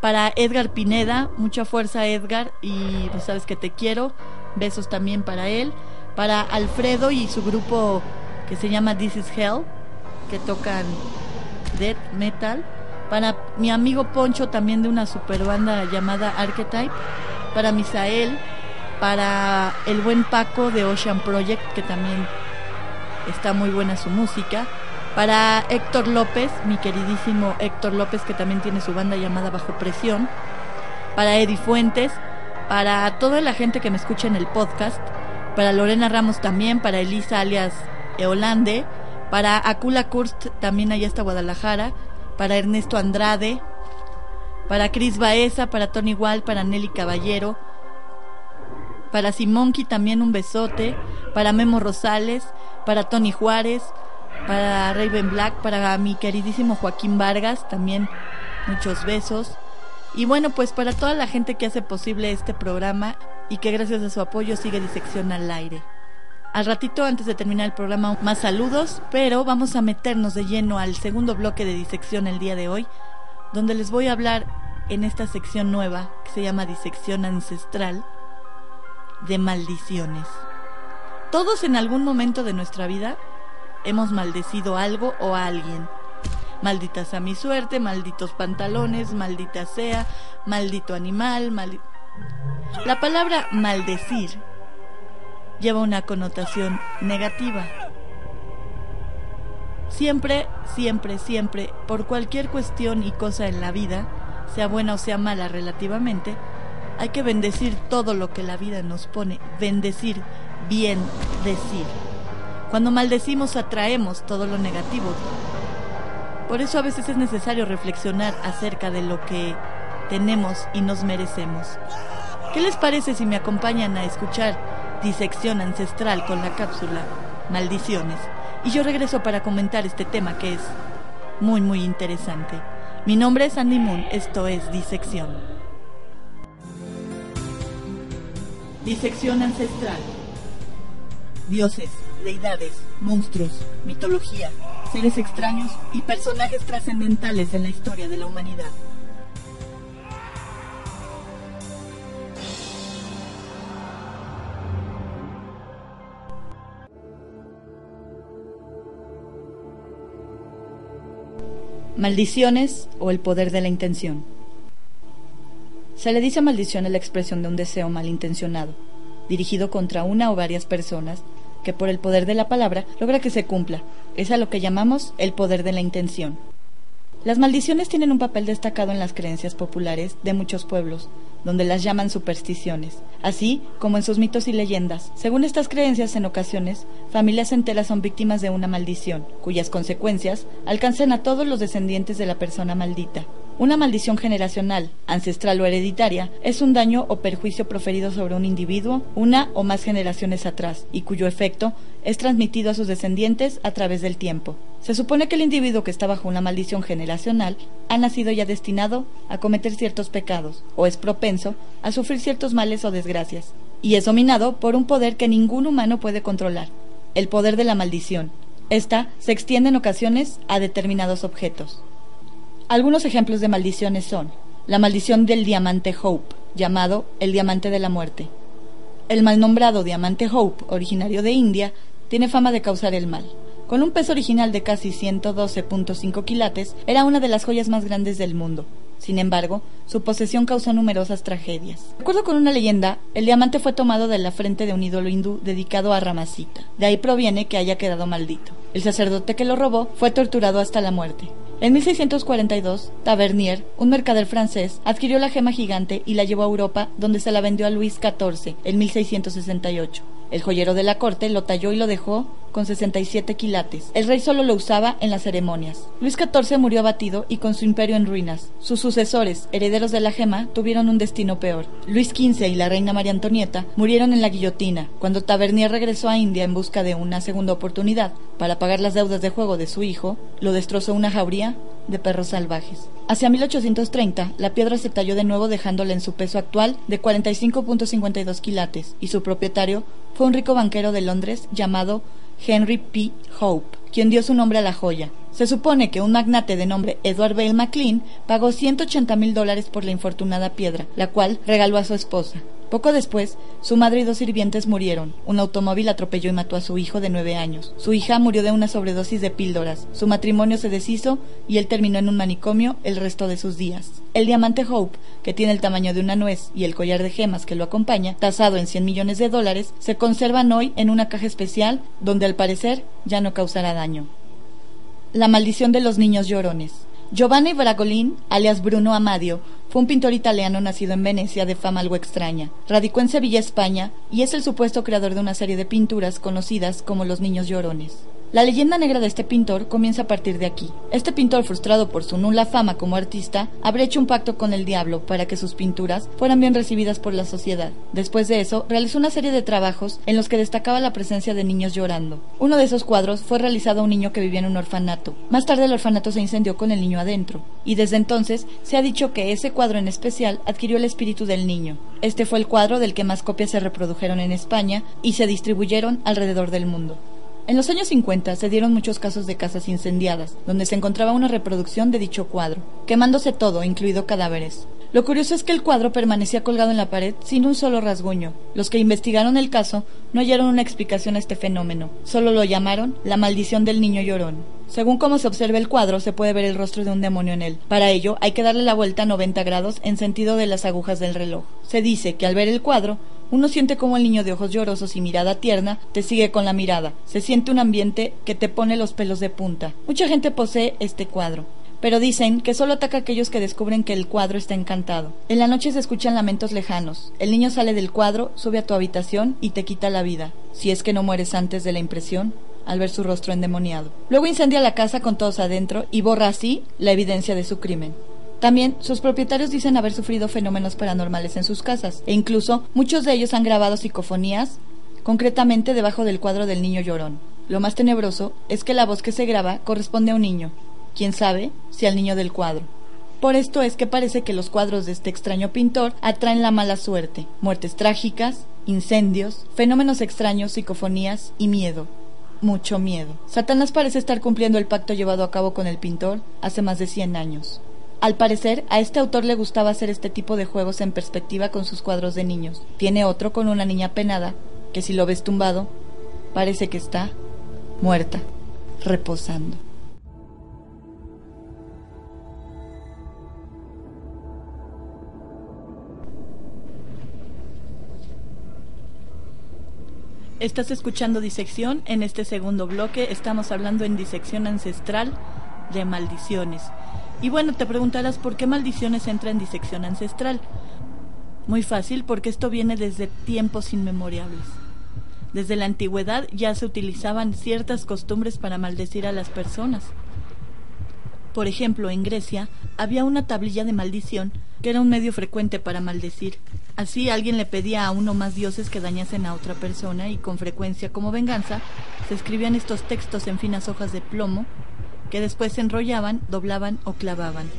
para Edgar Pineda, mucha fuerza Edgar y pues sabes que te quiero. Besos también para él. Para Alfredo y su grupo que se llama This is Hell, que tocan death metal. Para mi amigo Poncho, también de una super banda llamada Archetype. Para Misael. Para el buen Paco de Ocean Project, que también está muy buena su música. Para Héctor López, mi queridísimo Héctor López, que también tiene su banda llamada Bajo Presión. Para Eddie Fuentes, para toda la gente que me escucha en el podcast, para Lorena Ramos también, para Elisa alias Eolande, para Akula Kurst también allá hasta Guadalajara, para Ernesto Andrade, para Cris Baeza, para Tony Wall, para Nelly Caballero, para Simonki también un besote, para Memo Rosales, para Tony Juárez, para Raven Black, para mi queridísimo Joaquín Vargas, también muchos besos. Y bueno, pues para toda la gente que hace posible este programa y que gracias a su apoyo sigue Disección al aire. Al ratito, antes de terminar el programa, más saludos, pero vamos a meternos de lleno al segundo bloque de Disección el día de hoy, donde les voy a hablar en esta sección nueva que se llama Disección Ancestral de maldiciones. Todos en algún momento de nuestra vida hemos maldecido algo o a alguien Maldita sea mi suerte, malditos pantalones, maldita sea, maldito animal, La palabra maldecir lleva una connotación negativa. Siempre, siempre, siempre, por cualquier cuestión y cosa en la vida, sea buena o sea mala relativamente, hay que bendecir todo lo que la vida nos pone. Bendecir, bien decir. Cuando maldecimos atraemos todo lo negativo, por eso a veces es necesario reflexionar acerca de lo que tenemos y nos merecemos. ¿Qué les parece si me acompañan a escuchar Disección Ancestral con la cápsula Maldiciones? Y yo regreso para comentar este tema que es muy muy interesante. Mi nombre es Andy Moon, esto es Disección. Disección Ancestral. Dioses, deidades, monstruos, mitología seres extraños y personajes trascendentales en la historia de la humanidad. Maldiciones o el poder de la intención. Se le dice maldición a la expresión de un deseo malintencionado, dirigido contra una o varias personas que por el poder de la palabra logra que se cumpla. Es a lo que llamamos el poder de la intención. Las maldiciones tienen un papel destacado en las creencias populares de muchos pueblos, donde las llaman supersticiones, así como en sus mitos y leyendas. Según estas creencias, en ocasiones, familias enteras son víctimas de una maldición, cuyas consecuencias alcanzan a todos los descendientes de la persona maldita. Una maldición generacional, ancestral o hereditaria es un daño o perjuicio proferido sobre un individuo una o más generaciones atrás y cuyo efecto es transmitido a sus descendientes a través del tiempo. Se supone que el individuo que está bajo una maldición generacional ha nacido ya destinado a cometer ciertos pecados o es propenso a sufrir ciertos males o desgracias y es dominado por un poder que ningún humano puede controlar, el poder de la maldición. Esta se extiende en ocasiones a determinados objetos. Algunos ejemplos de maldiciones son la maldición del diamante Hope, llamado el diamante de la muerte, El mal nombrado diamante Hope, originario de India, tiene fama de causar el mal. Con un peso original de casi 112.5 quilates, era una de las joyas más grandes del mundo. Sin embargo, su posesión causó numerosas tragedias. De acuerdo con una leyenda, el diamante fue tomado de la frente de un ídolo hindú dedicado a Ramasita. De ahí proviene que haya quedado maldito. El sacerdote que lo robó fue torturado hasta la muerte. En 1642, Tavernier, un mercader francés, adquirió la gema gigante y la llevó a Europa, donde se la vendió a Luis XIV en 1668. El joyero de la corte lo talló y lo dejó con 67 quilates. El rey solo lo usaba en las ceremonias. Luis XIV murió abatido y con su imperio en ruinas. Sus sucesores, herederos de la gema, tuvieron un destino peor. Luis XV y la reina María Antonieta murieron en la guillotina. Cuando Tavernier regresó a India en busca de una segunda oportunidad para pagar las deudas de juego de su hijo, lo destrozó una jauría de perros salvajes. Hacia 1830, la piedra se talló de nuevo dejándola en su peso actual de 45.52 quilates y su propietario fue un rico banquero de Londres llamado Henry P. Hope, quien dio su nombre a la joya. Se supone que un magnate de nombre Edward Bale McLean pagó 180 mil dólares por la infortunada piedra, la cual regaló a su esposa. Poco después, su madre y dos sirvientes murieron. Un automóvil atropelló y mató a su hijo de nueve años. Su hija murió de una sobredosis de píldoras. Su matrimonio se deshizo y él terminó en un manicomio el resto de sus días. El diamante Hope, que tiene el tamaño de una nuez, y el collar de gemas que lo acompaña, tasado en 100 millones de dólares, se conservan hoy en una caja especial donde al parecer ya no causará daño. La maldición de los niños llorones. Giovanni Bragolin, alias Bruno Amadio, fue un pintor italiano nacido en Venecia de fama algo extraña. Radicó en Sevilla, España, y es el supuesto creador de una serie de pinturas conocidas como Los Niños Llorones. La leyenda negra de este pintor comienza a partir de aquí. Este pintor, frustrado por su nula fama como artista, habría hecho un pacto con el diablo para que sus pinturas fueran bien recibidas por la sociedad. Después de eso, realizó una serie de trabajos en los que destacaba la presencia de niños llorando. Uno de esos cuadros fue realizado a un niño que vivía en un orfanato. Más tarde el orfanato se incendió con el niño adentro, y desde entonces se ha dicho que ese cuadro en especial adquirió el espíritu del niño. Este fue el cuadro del que más copias se reprodujeron en España y se distribuyeron alrededor del mundo. En los años 50 se dieron muchos casos de casas incendiadas, donde se encontraba una reproducción de dicho cuadro, quemándose todo, incluido cadáveres. Lo curioso es que el cuadro permanecía colgado en la pared sin un solo rasguño. Los que investigaron el caso no hallaron una explicación a este fenómeno, solo lo llamaron la maldición del niño llorón. Según cómo se observa el cuadro, se puede ver el rostro de un demonio en él. Para ello, hay que darle la vuelta a 90 grados en sentido de las agujas del reloj. Se dice que al ver el cuadro, uno siente como el niño de ojos llorosos y mirada tierna te sigue con la mirada. Se siente un ambiente que te pone los pelos de punta. Mucha gente posee este cuadro. Pero dicen que solo ataca a aquellos que descubren que el cuadro está encantado. En la noche se escuchan lamentos lejanos. El niño sale del cuadro, sube a tu habitación y te quita la vida, si es que no mueres antes de la impresión al ver su rostro endemoniado. Luego incendia la casa con todos adentro y borra así la evidencia de su crimen. También sus propietarios dicen haber sufrido fenómenos paranormales en sus casas e incluso muchos de ellos han grabado psicofonías, concretamente debajo del cuadro del niño llorón. Lo más tenebroso es que la voz que se graba corresponde a un niño, quién sabe si al niño del cuadro. Por esto es que parece que los cuadros de este extraño pintor atraen la mala suerte, muertes trágicas, incendios, fenómenos extraños, psicofonías y miedo. Mucho miedo. Satanás parece estar cumpliendo el pacto llevado a cabo con el pintor hace más de 100 años. Al parecer, a este autor le gustaba hacer este tipo de juegos en perspectiva con sus cuadros de niños. Tiene otro con una niña penada, que si lo ves tumbado, parece que está muerta, reposando. Estás escuchando Disección. En este segundo bloque estamos hablando en disección ancestral de maldiciones. Y bueno, te preguntarás por qué maldiciones entra en disección ancestral. Muy fácil, porque esto viene desde tiempos inmemorables. Desde la antigüedad ya se utilizaban ciertas costumbres para maldecir a las personas. Por ejemplo, en Grecia había una tablilla de maldición que era un medio frecuente para maldecir. Así alguien le pedía a uno más dioses que dañasen a otra persona y con frecuencia como venganza se escribían estos textos en finas hojas de plomo que después se enrollaban, doblaban o clavaban.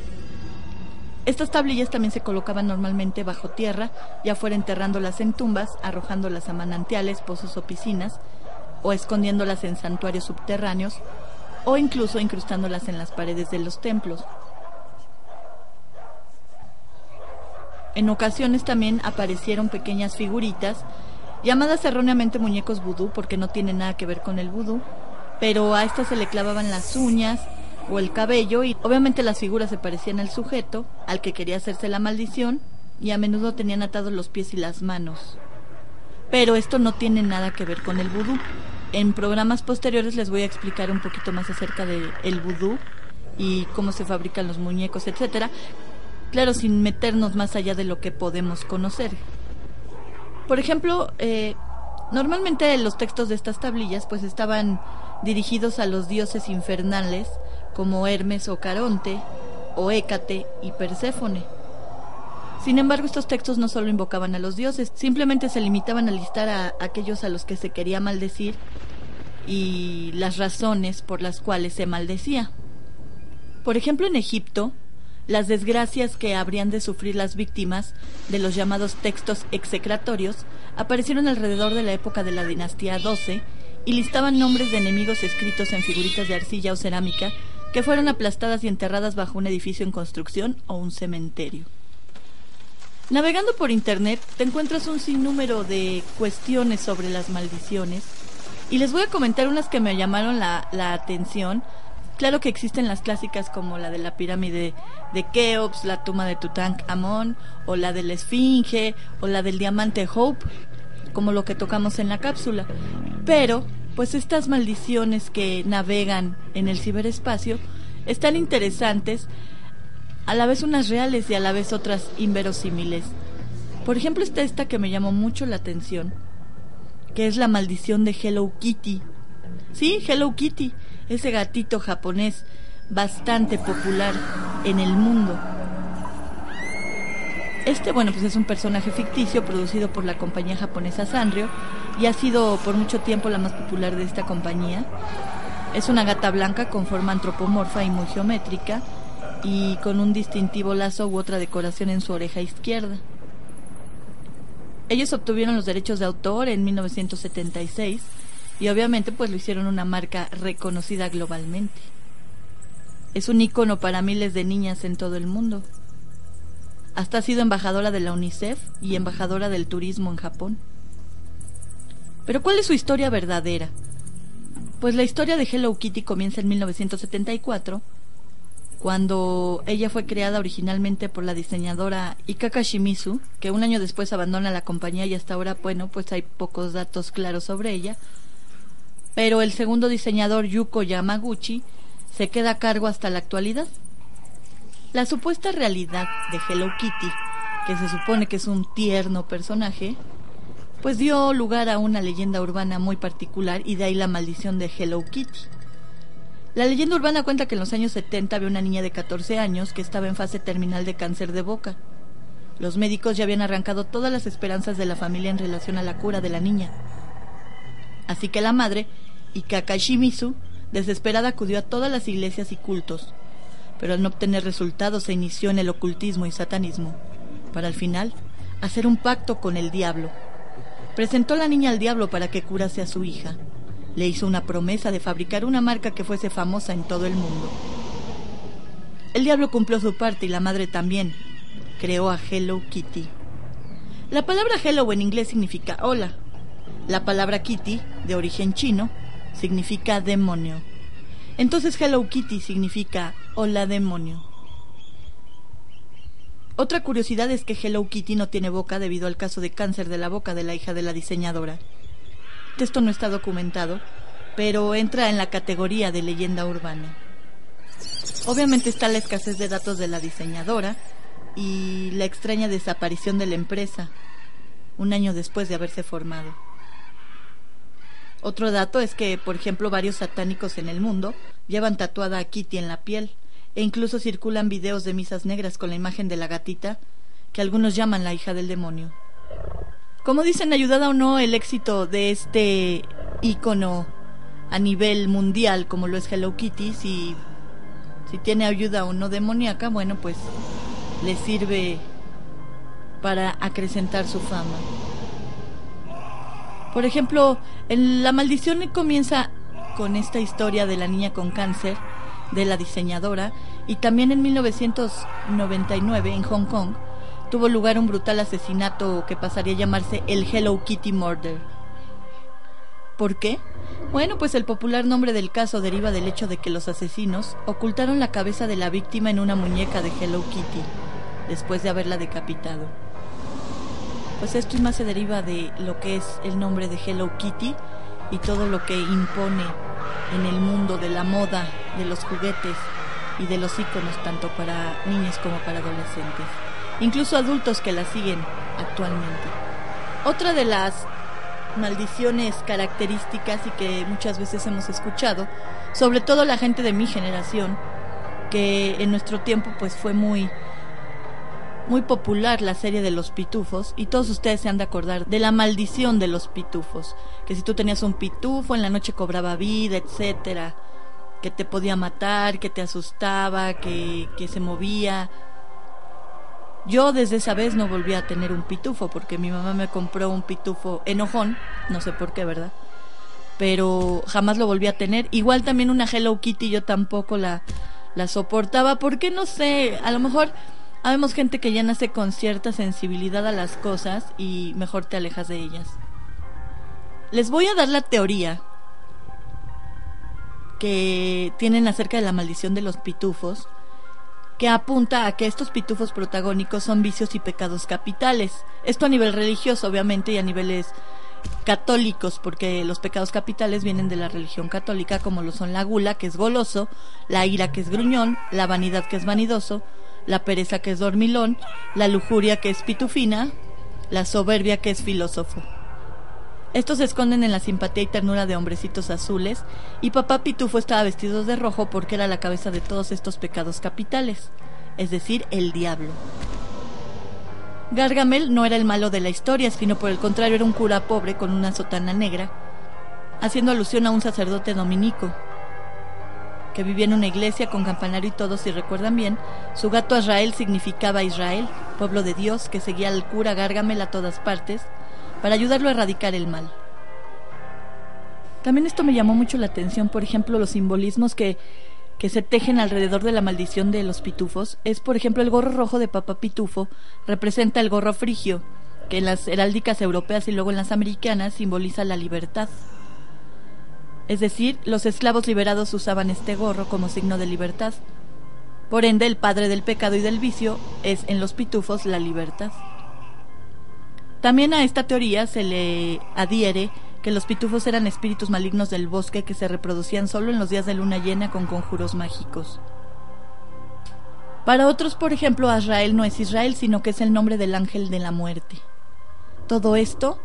Estas tablillas también se colocaban normalmente bajo tierra, ya fuera enterrándolas en tumbas, arrojándolas a manantiales, pozos o piscinas, o escondiéndolas en santuarios subterráneos, o incluso incrustándolas en las paredes de los templos. En ocasiones también aparecieron pequeñas figuritas llamadas erróneamente muñecos vudú porque no tienen nada que ver con el vudú, pero a estas se le clavaban las uñas o el cabello y obviamente las figuras se parecían al sujeto, al que quería hacerse la maldición, y a menudo tenían atados los pies y las manos. Pero esto no tiene nada que ver con el vudú. En programas posteriores les voy a explicar un poquito más acerca del el vudú y cómo se fabrican los muñecos, etcétera. Claro, sin meternos más allá de lo que podemos conocer. Por ejemplo, eh, normalmente los textos de estas tablillas pues estaban dirigidos a los dioses infernales como Hermes o Caronte, o Hécate y Perséfone. Sin embargo, estos textos no solo invocaban a los dioses, simplemente se limitaban a listar a aquellos a los que se quería maldecir y las razones por las cuales se maldecía. Por ejemplo, en Egipto, las desgracias que habrían de sufrir las víctimas de los llamados textos execratorios aparecieron alrededor de la época de la dinastía XII y listaban nombres de enemigos escritos en figuritas de arcilla o cerámica que fueron aplastadas y enterradas bajo un edificio en construcción o un cementerio. Navegando por Internet te encuentras un sinnúmero de cuestiones sobre las maldiciones y les voy a comentar unas que me llamaron la, la atención Claro que existen las clásicas como la de la pirámide de Keops, la tumba de Tutankamón, o la de la Esfinge, o la del diamante Hope, como lo que tocamos en la cápsula. Pero, pues estas maldiciones que navegan en el ciberespacio están interesantes, a la vez unas reales y a la vez otras inverosímiles. Por ejemplo, está esta que me llamó mucho la atención, que es la maldición de Hello Kitty. Sí, Hello Kitty ese gatito japonés bastante popular en el mundo. Este, bueno, pues es un personaje ficticio producido por la compañía japonesa Sanrio y ha sido por mucho tiempo la más popular de esta compañía. Es una gata blanca con forma antropomorfa y muy geométrica y con un distintivo lazo u otra decoración en su oreja izquierda. Ellos obtuvieron los derechos de autor en 1976 y obviamente pues lo hicieron una marca reconocida globalmente. Es un icono para miles de niñas en todo el mundo. Hasta ha sido embajadora de la UNICEF y embajadora del turismo en Japón. Pero ¿cuál es su historia verdadera? Pues la historia de Hello Kitty comienza en 1974, cuando ella fue creada originalmente por la diseñadora Ikaka Shimizu, que un año después abandona la compañía y hasta ahora, bueno, pues hay pocos datos claros sobre ella, pero el segundo diseñador Yuko Yamaguchi se queda a cargo hasta la actualidad. La supuesta realidad de Hello Kitty, que se supone que es un tierno personaje, pues dio lugar a una leyenda urbana muy particular y de ahí la maldición de Hello Kitty. La leyenda urbana cuenta que en los años 70 había una niña de 14 años que estaba en fase terminal de cáncer de boca. Los médicos ya habían arrancado todas las esperanzas de la familia en relación a la cura de la niña. Así que la madre, Ikakashimizu, desesperada acudió a todas las iglesias y cultos, pero al no obtener resultados se inició en el ocultismo y satanismo, para al final hacer un pacto con el diablo. Presentó la niña al diablo para que curase a su hija. Le hizo una promesa de fabricar una marca que fuese famosa en todo el mundo. El diablo cumplió su parte y la madre también. Creó a Hello Kitty. La palabra hello en inglés significa hola, la palabra Kitty, de origen chino, significa demonio. Entonces Hello Kitty significa hola demonio. Otra curiosidad es que Hello Kitty no tiene boca debido al caso de cáncer de la boca de la hija de la diseñadora. Esto no está documentado, pero entra en la categoría de leyenda urbana. Obviamente está la escasez de datos de la diseñadora y la extraña desaparición de la empresa, un año después de haberse formado. Otro dato es que, por ejemplo, varios satánicos en el mundo llevan tatuada a Kitty en la piel e incluso circulan videos de misas negras con la imagen de la gatita que algunos llaman la hija del demonio. Como dicen, ayudada o no el éxito de este ícono a nivel mundial como lo es Hello Kitty, si, si tiene ayuda o no demoníaca, bueno, pues le sirve para acrecentar su fama. Por ejemplo, la maldición comienza con esta historia de la niña con cáncer, de la diseñadora, y también en 1999 en Hong Kong tuvo lugar un brutal asesinato que pasaría a llamarse el Hello Kitty Murder. ¿Por qué? Bueno, pues el popular nombre del caso deriva del hecho de que los asesinos ocultaron la cabeza de la víctima en una muñeca de Hello Kitty, después de haberla decapitado. Pues esto y más se deriva de lo que es el nombre de Hello Kitty y todo lo que impone en el mundo de la moda, de los juguetes y de los iconos tanto para niños como para adolescentes, incluso adultos que la siguen actualmente. Otra de las maldiciones características y que muchas veces hemos escuchado, sobre todo la gente de mi generación, que en nuestro tiempo pues fue muy muy popular la serie de los pitufos y todos ustedes se han de acordar de la maldición de los pitufos, que si tú tenías un pitufo en la noche cobraba vida, etcétera, que te podía matar, que te asustaba, que, que se movía. Yo desde esa vez no volví a tener un pitufo porque mi mamá me compró un pitufo enojón, no sé por qué, ¿verdad? Pero jamás lo volví a tener. Igual también una Hello Kitty yo tampoco la, la soportaba porque no sé, a lo mejor Habemos gente que ya nace con cierta sensibilidad a las cosas y mejor te alejas de ellas. Les voy a dar la teoría que tienen acerca de la maldición de los pitufos, que apunta a que estos pitufos protagónicos son vicios y pecados capitales. Esto a nivel religioso, obviamente, y a niveles católicos, porque los pecados capitales vienen de la religión católica, como lo son la gula, que es goloso, la ira, que es gruñón, la vanidad, que es vanidoso, la pereza que es dormilón, la lujuria que es pitufina, la soberbia que es filósofo. Estos se esconden en la simpatía y ternura de hombrecitos azules, y papá Pitufo estaba vestido de rojo porque era la cabeza de todos estos pecados capitales, es decir, el diablo. Gargamel no era el malo de la historia, sino por el contrario era un cura pobre con una sotana negra, haciendo alusión a un sacerdote dominico, que vivía en una iglesia con campanario y todo, si recuerdan bien, su gato Israel significaba Israel, pueblo de Dios que seguía al cura Gargamel a todas partes, para ayudarlo a erradicar el mal. También esto me llamó mucho la atención, por ejemplo, los simbolismos que, que se tejen alrededor de la maldición de los pitufos. Es, por ejemplo, el gorro rojo de Papá Pitufo, representa el gorro frigio, que en las heráldicas europeas y luego en las americanas simboliza la libertad. Es decir, los esclavos liberados usaban este gorro como signo de libertad. Por ende, el padre del pecado y del vicio es en los pitufos la libertad. También a esta teoría se le adhiere que los pitufos eran espíritus malignos del bosque que se reproducían solo en los días de luna llena con conjuros mágicos. Para otros, por ejemplo, Azrael no es Israel, sino que es el nombre del ángel de la muerte. Todo esto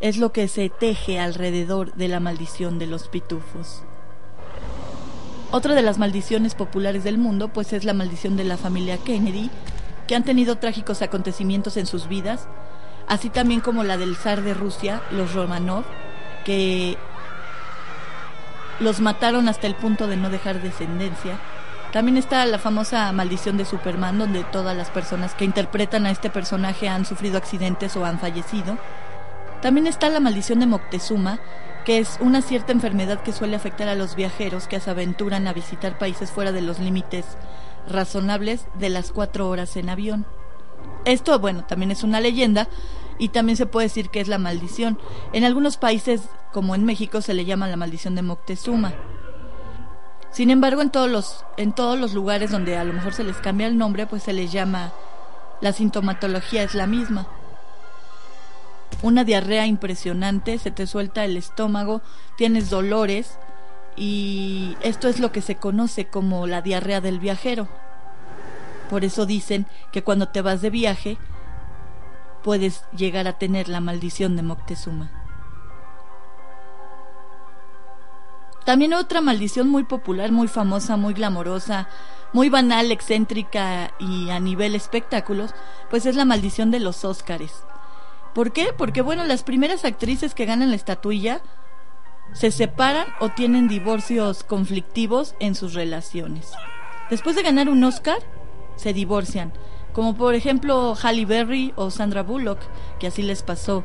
es lo que se teje alrededor de la maldición de los pitufos. Otra de las maldiciones populares del mundo pues es la maldición de la familia Kennedy, que han tenido trágicos acontecimientos en sus vidas, así también como la del zar de Rusia, los Romanov, que los mataron hasta el punto de no dejar descendencia. También está la famosa maldición de Superman, donde todas las personas que interpretan a este personaje han sufrido accidentes o han fallecido. También está la maldición de Moctezuma, que es una cierta enfermedad que suele afectar a los viajeros que se aventuran a visitar países fuera de los límites razonables de las cuatro horas en avión. Esto, bueno, también es una leyenda y también se puede decir que es la maldición. En algunos países, como en México, se le llama la maldición de Moctezuma. Sin embargo, en todos los, en todos los lugares donde a lo mejor se les cambia el nombre, pues se les llama, la sintomatología es la misma una diarrea impresionante, se te suelta el estómago, tienes dolores y esto es lo que se conoce como la diarrea del viajero. Por eso dicen que cuando te vas de viaje puedes llegar a tener la maldición de Moctezuma. También otra maldición muy popular, muy famosa, muy glamorosa, muy banal, excéntrica y a nivel espectáculos, pues es la maldición de los Óscares. ¿Por qué? Porque bueno, las primeras actrices que ganan la estatuilla se separan o tienen divorcios conflictivos en sus relaciones. Después de ganar un Oscar, se divorcian, como por ejemplo Halle Berry o Sandra Bullock, que así les pasó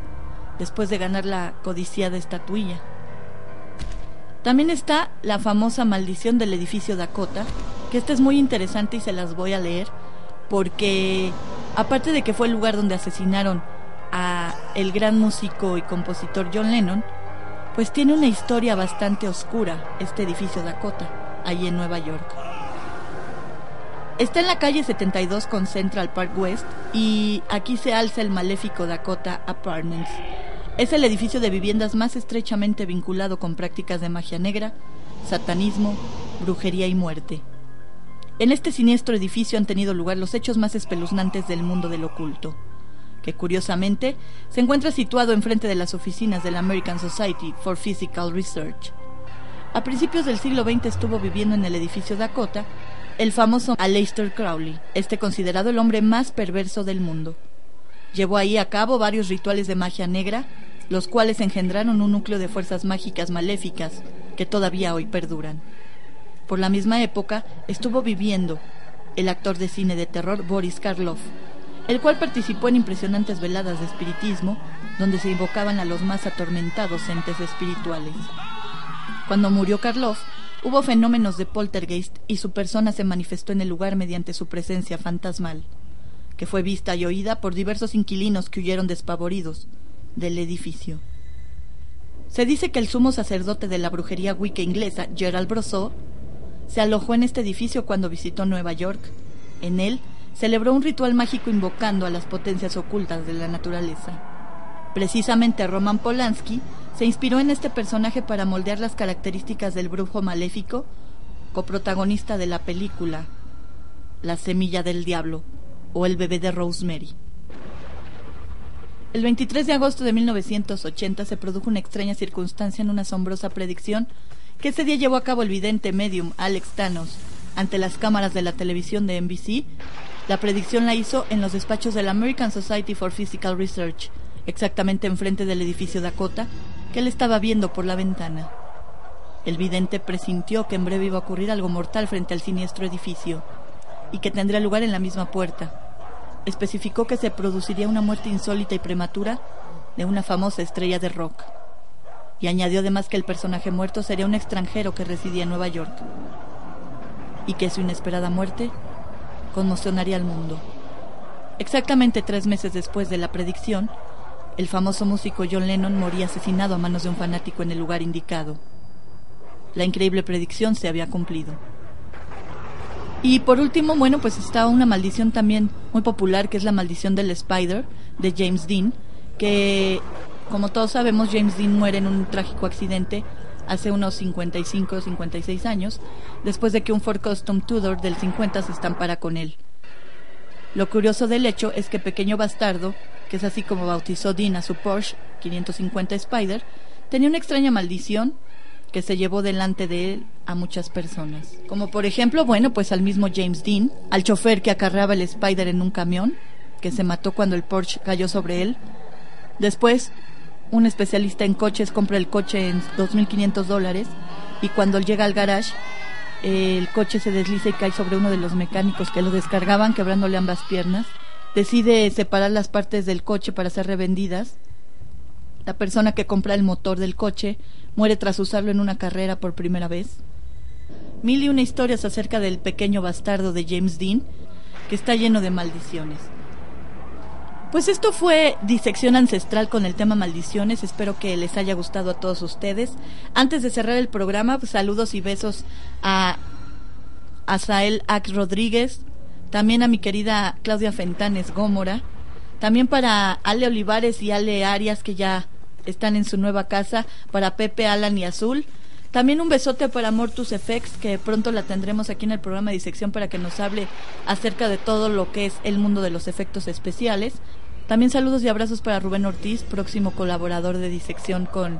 después de ganar la codiciada estatuilla. También está la famosa maldición del edificio Dakota, que esta es muy interesante y se las voy a leer porque aparte de que fue el lugar donde asesinaron el gran músico y compositor John Lennon, pues tiene una historia bastante oscura este edificio Dakota, allí en Nueva York. Está en la calle 72 con Central Park West y aquí se alza el maléfico Dakota Apartments. Es el edificio de viviendas más estrechamente vinculado con prácticas de magia negra, satanismo, brujería y muerte. En este siniestro edificio han tenido lugar los hechos más espeluznantes del mundo del oculto, que curiosamente se encuentra situado enfrente de las oficinas de la American Society for Physical Research. A principios del siglo XX estuvo viviendo en el edificio Dakota el famoso Aleister Crowley, este considerado el hombre más perverso del mundo. Llevó ahí a cabo varios rituales de magia negra, los cuales engendraron un núcleo de fuerzas mágicas maléficas que todavía hoy perduran. Por la misma época estuvo viviendo el actor de cine de terror Boris Karloff, el cual participó en impresionantes veladas de espiritismo donde se invocaban a los más atormentados entes espirituales. Cuando murió Karloff, hubo fenómenos de poltergeist y su persona se manifestó en el lugar mediante su presencia fantasmal, que fue vista y oída por diversos inquilinos que huyeron despavoridos del edificio. Se dice que el sumo sacerdote de la brujería wicca inglesa, Gerald Brosseau, se alojó en este edificio cuando visitó Nueva York. En él celebró un ritual mágico invocando a las potencias ocultas de la naturaleza. Precisamente Roman Polanski se inspiró en este personaje para moldear las características del brujo maléfico, coprotagonista de la película La semilla del diablo o El bebé de Rosemary. El 23 de agosto de 1980 se produjo una extraña circunstancia en una asombrosa predicción que ese día llevó a cabo el vidente medium Alex Thanos ante las cámaras de la televisión de NBC. La predicción la hizo en los despachos de la American Society for Physical Research, exactamente enfrente del edificio Dakota, que él estaba viendo por la ventana. El vidente presintió que en breve iba a ocurrir algo mortal frente al siniestro edificio y que tendría lugar en la misma puerta. Especificó que se produciría una muerte insólita y prematura de una famosa estrella de rock y añadió además que el personaje muerto sería un extranjero que residía en Nueva York y que su inesperada muerte conmocionaría al mundo. Exactamente tres meses después de la predicción, el famoso músico John Lennon moría asesinado a manos de un fanático en el lugar indicado. La increíble predicción se había cumplido. Y por último, bueno, pues está una maldición también muy popular, que es la maldición del Spider, de James Dean, que como todos sabemos, James Dean muere en un trágico accidente hace unos 55 o 56 años, después de que un Ford Custom Tudor del 50 se estampara con él. Lo curioso del hecho es que Pequeño Bastardo, que es así como bautizó Dean a su Porsche 550 Spider, tenía una extraña maldición que se llevó delante de él a muchas personas. Como por ejemplo, bueno, pues al mismo James Dean, al chofer que acarreaba el Spider en un camión, que se mató cuando el Porsche cayó sobre él. Después, un especialista en coches compra el coche en 2.500 dólares y cuando llega al garage el coche se desliza y cae sobre uno de los mecánicos que lo descargaban quebrándole ambas piernas. Decide separar las partes del coche para ser revendidas. La persona que compra el motor del coche muere tras usarlo en una carrera por primera vez. Mil y una historias acerca del pequeño bastardo de James Dean que está lleno de maldiciones. Pues esto fue Disección Ancestral con el tema maldiciones. Espero que les haya gustado a todos ustedes. Antes de cerrar el programa, pues, saludos y besos a Azael Ax Rodríguez, también a mi querida Claudia Fentanes Gómora, también para Ale Olivares y Ale Arias que ya están en su nueva casa, para Pepe, Alan y Azul. También un besote para Mortus Effects, que pronto la tendremos aquí en el programa de disección para que nos hable acerca de todo lo que es el mundo de los efectos especiales. También saludos y abrazos para Rubén Ortiz, próximo colaborador de Disección con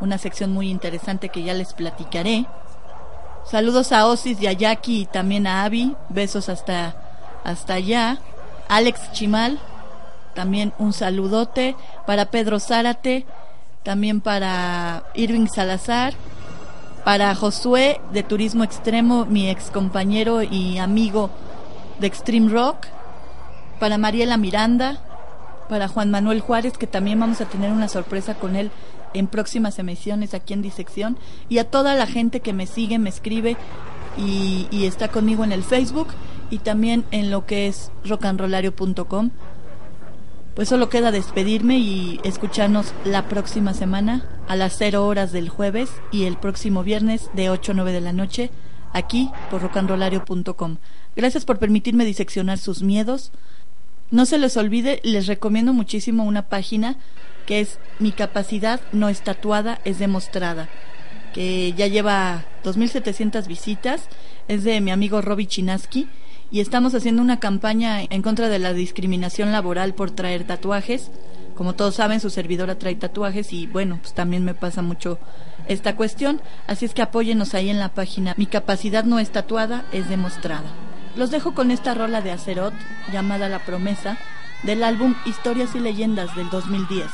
una sección muy interesante que ya les platicaré. Saludos a Osis y a Jackie y también a Avi. Besos hasta, hasta allá. Alex Chimal, también un saludote. Para Pedro Zárate, también para Irving Salazar. Para Josué de Turismo Extremo, mi ex compañero y amigo de Extreme Rock. Para Mariela Miranda, para Juan Manuel Juárez, que también vamos a tener una sorpresa con él en próximas emisiones aquí en Disección, y a toda la gente que me sigue, me escribe y, está conmigo en el Facebook y también en lo que es rockandrollario.com. Pues solo queda despedirme y escucharnos la próxima semana a las 0 horas del jueves y el próximo viernes de 8 a 9 de la noche aquí por rockandrollario.com. Gracias por permitirme diseccionar sus miedos. No se les olvide, les recomiendo muchísimo una página que es Mi capacidad no estatuada es demostrada, que ya lleva 2.700 visitas, es de mi amigo Robbie Chinaski y estamos haciendo una campaña en contra de la discriminación laboral por traer tatuajes. Como todos saben, su servidora trae tatuajes y bueno, pues también me pasa mucho esta cuestión, así es que apóyenos ahí en la página. Mi capacidad no es tatuada, es demostrada. Los dejo con esta rola de Acerot llamada La Promesa del álbum Historias y Leyendas del 2010.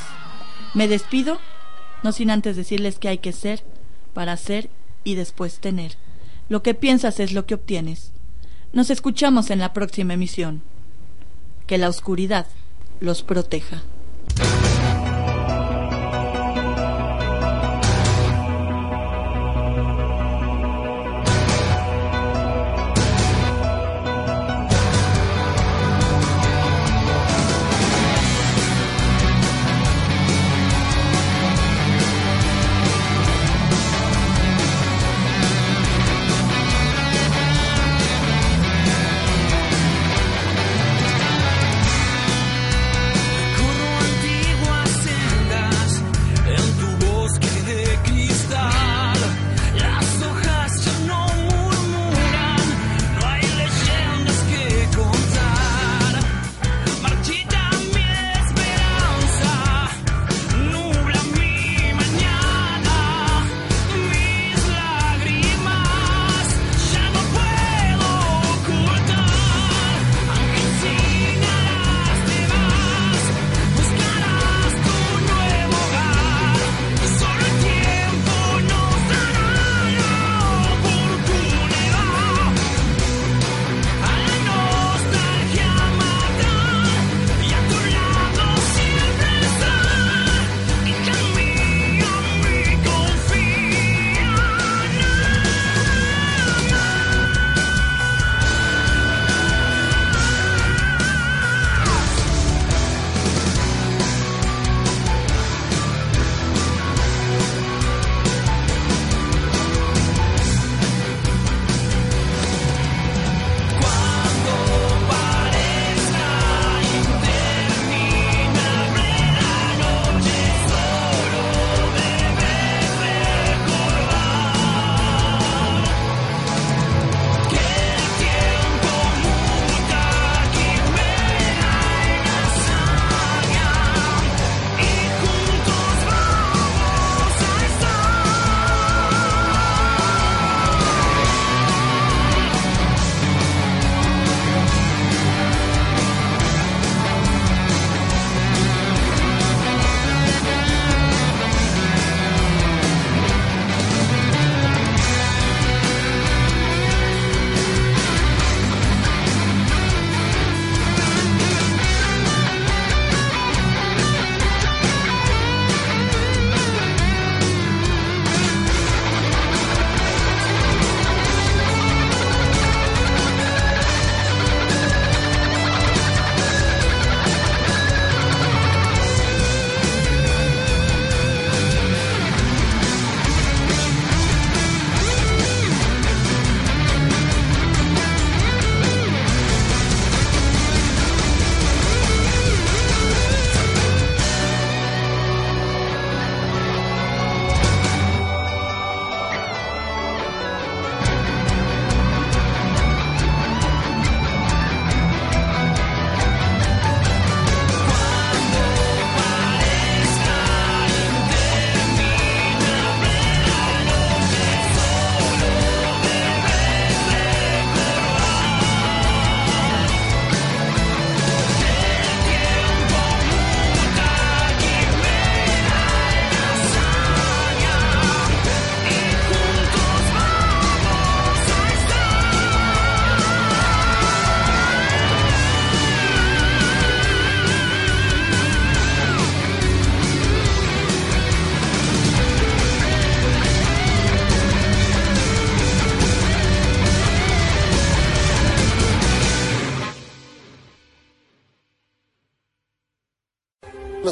Me despido, no sin antes decirles que hay que ser para ser y después tener. Lo que piensas es lo que obtienes. Nos escuchamos en la próxima emisión. Que la oscuridad los proteja.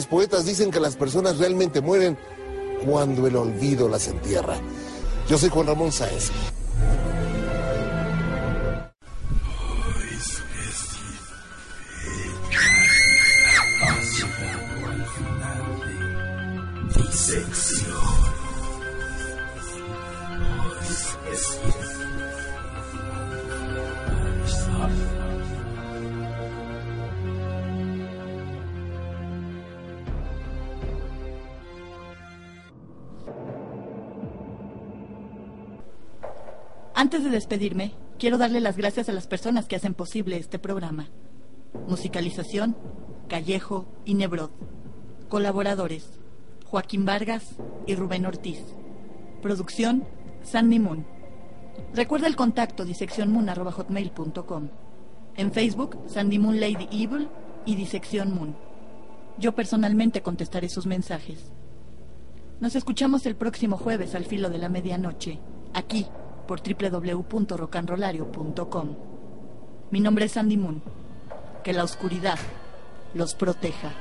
Poetas dicen que las personas realmente mueren cuando el olvido las entierra. Yo soy Juan Ramón Sáenz. De despedirme, quiero darle las gracias a las personas que hacen posible este programa. Musicalización, Callejo y Nebrod. Colaboradores, Joaquín Vargas y Rubén Ortiz. Producción, Sandy Moon. Recuerda el contacto diseccionmoon.com. En Facebook, Sandy Moon Lady Evil y Disección Moon. Yo personalmente contestaré sus mensajes. Nos escuchamos el próximo jueves al filo de la medianoche, aquí por www.rocanrolario.com. Mi nombre es Sandy Moon. Que la oscuridad los proteja.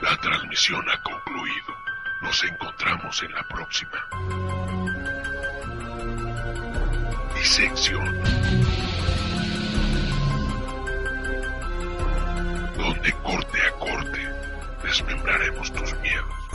La transmisión ha concluido. Nos encontramos en la próxima. Disección. Donde corte a corte desmembraremos tus miedos.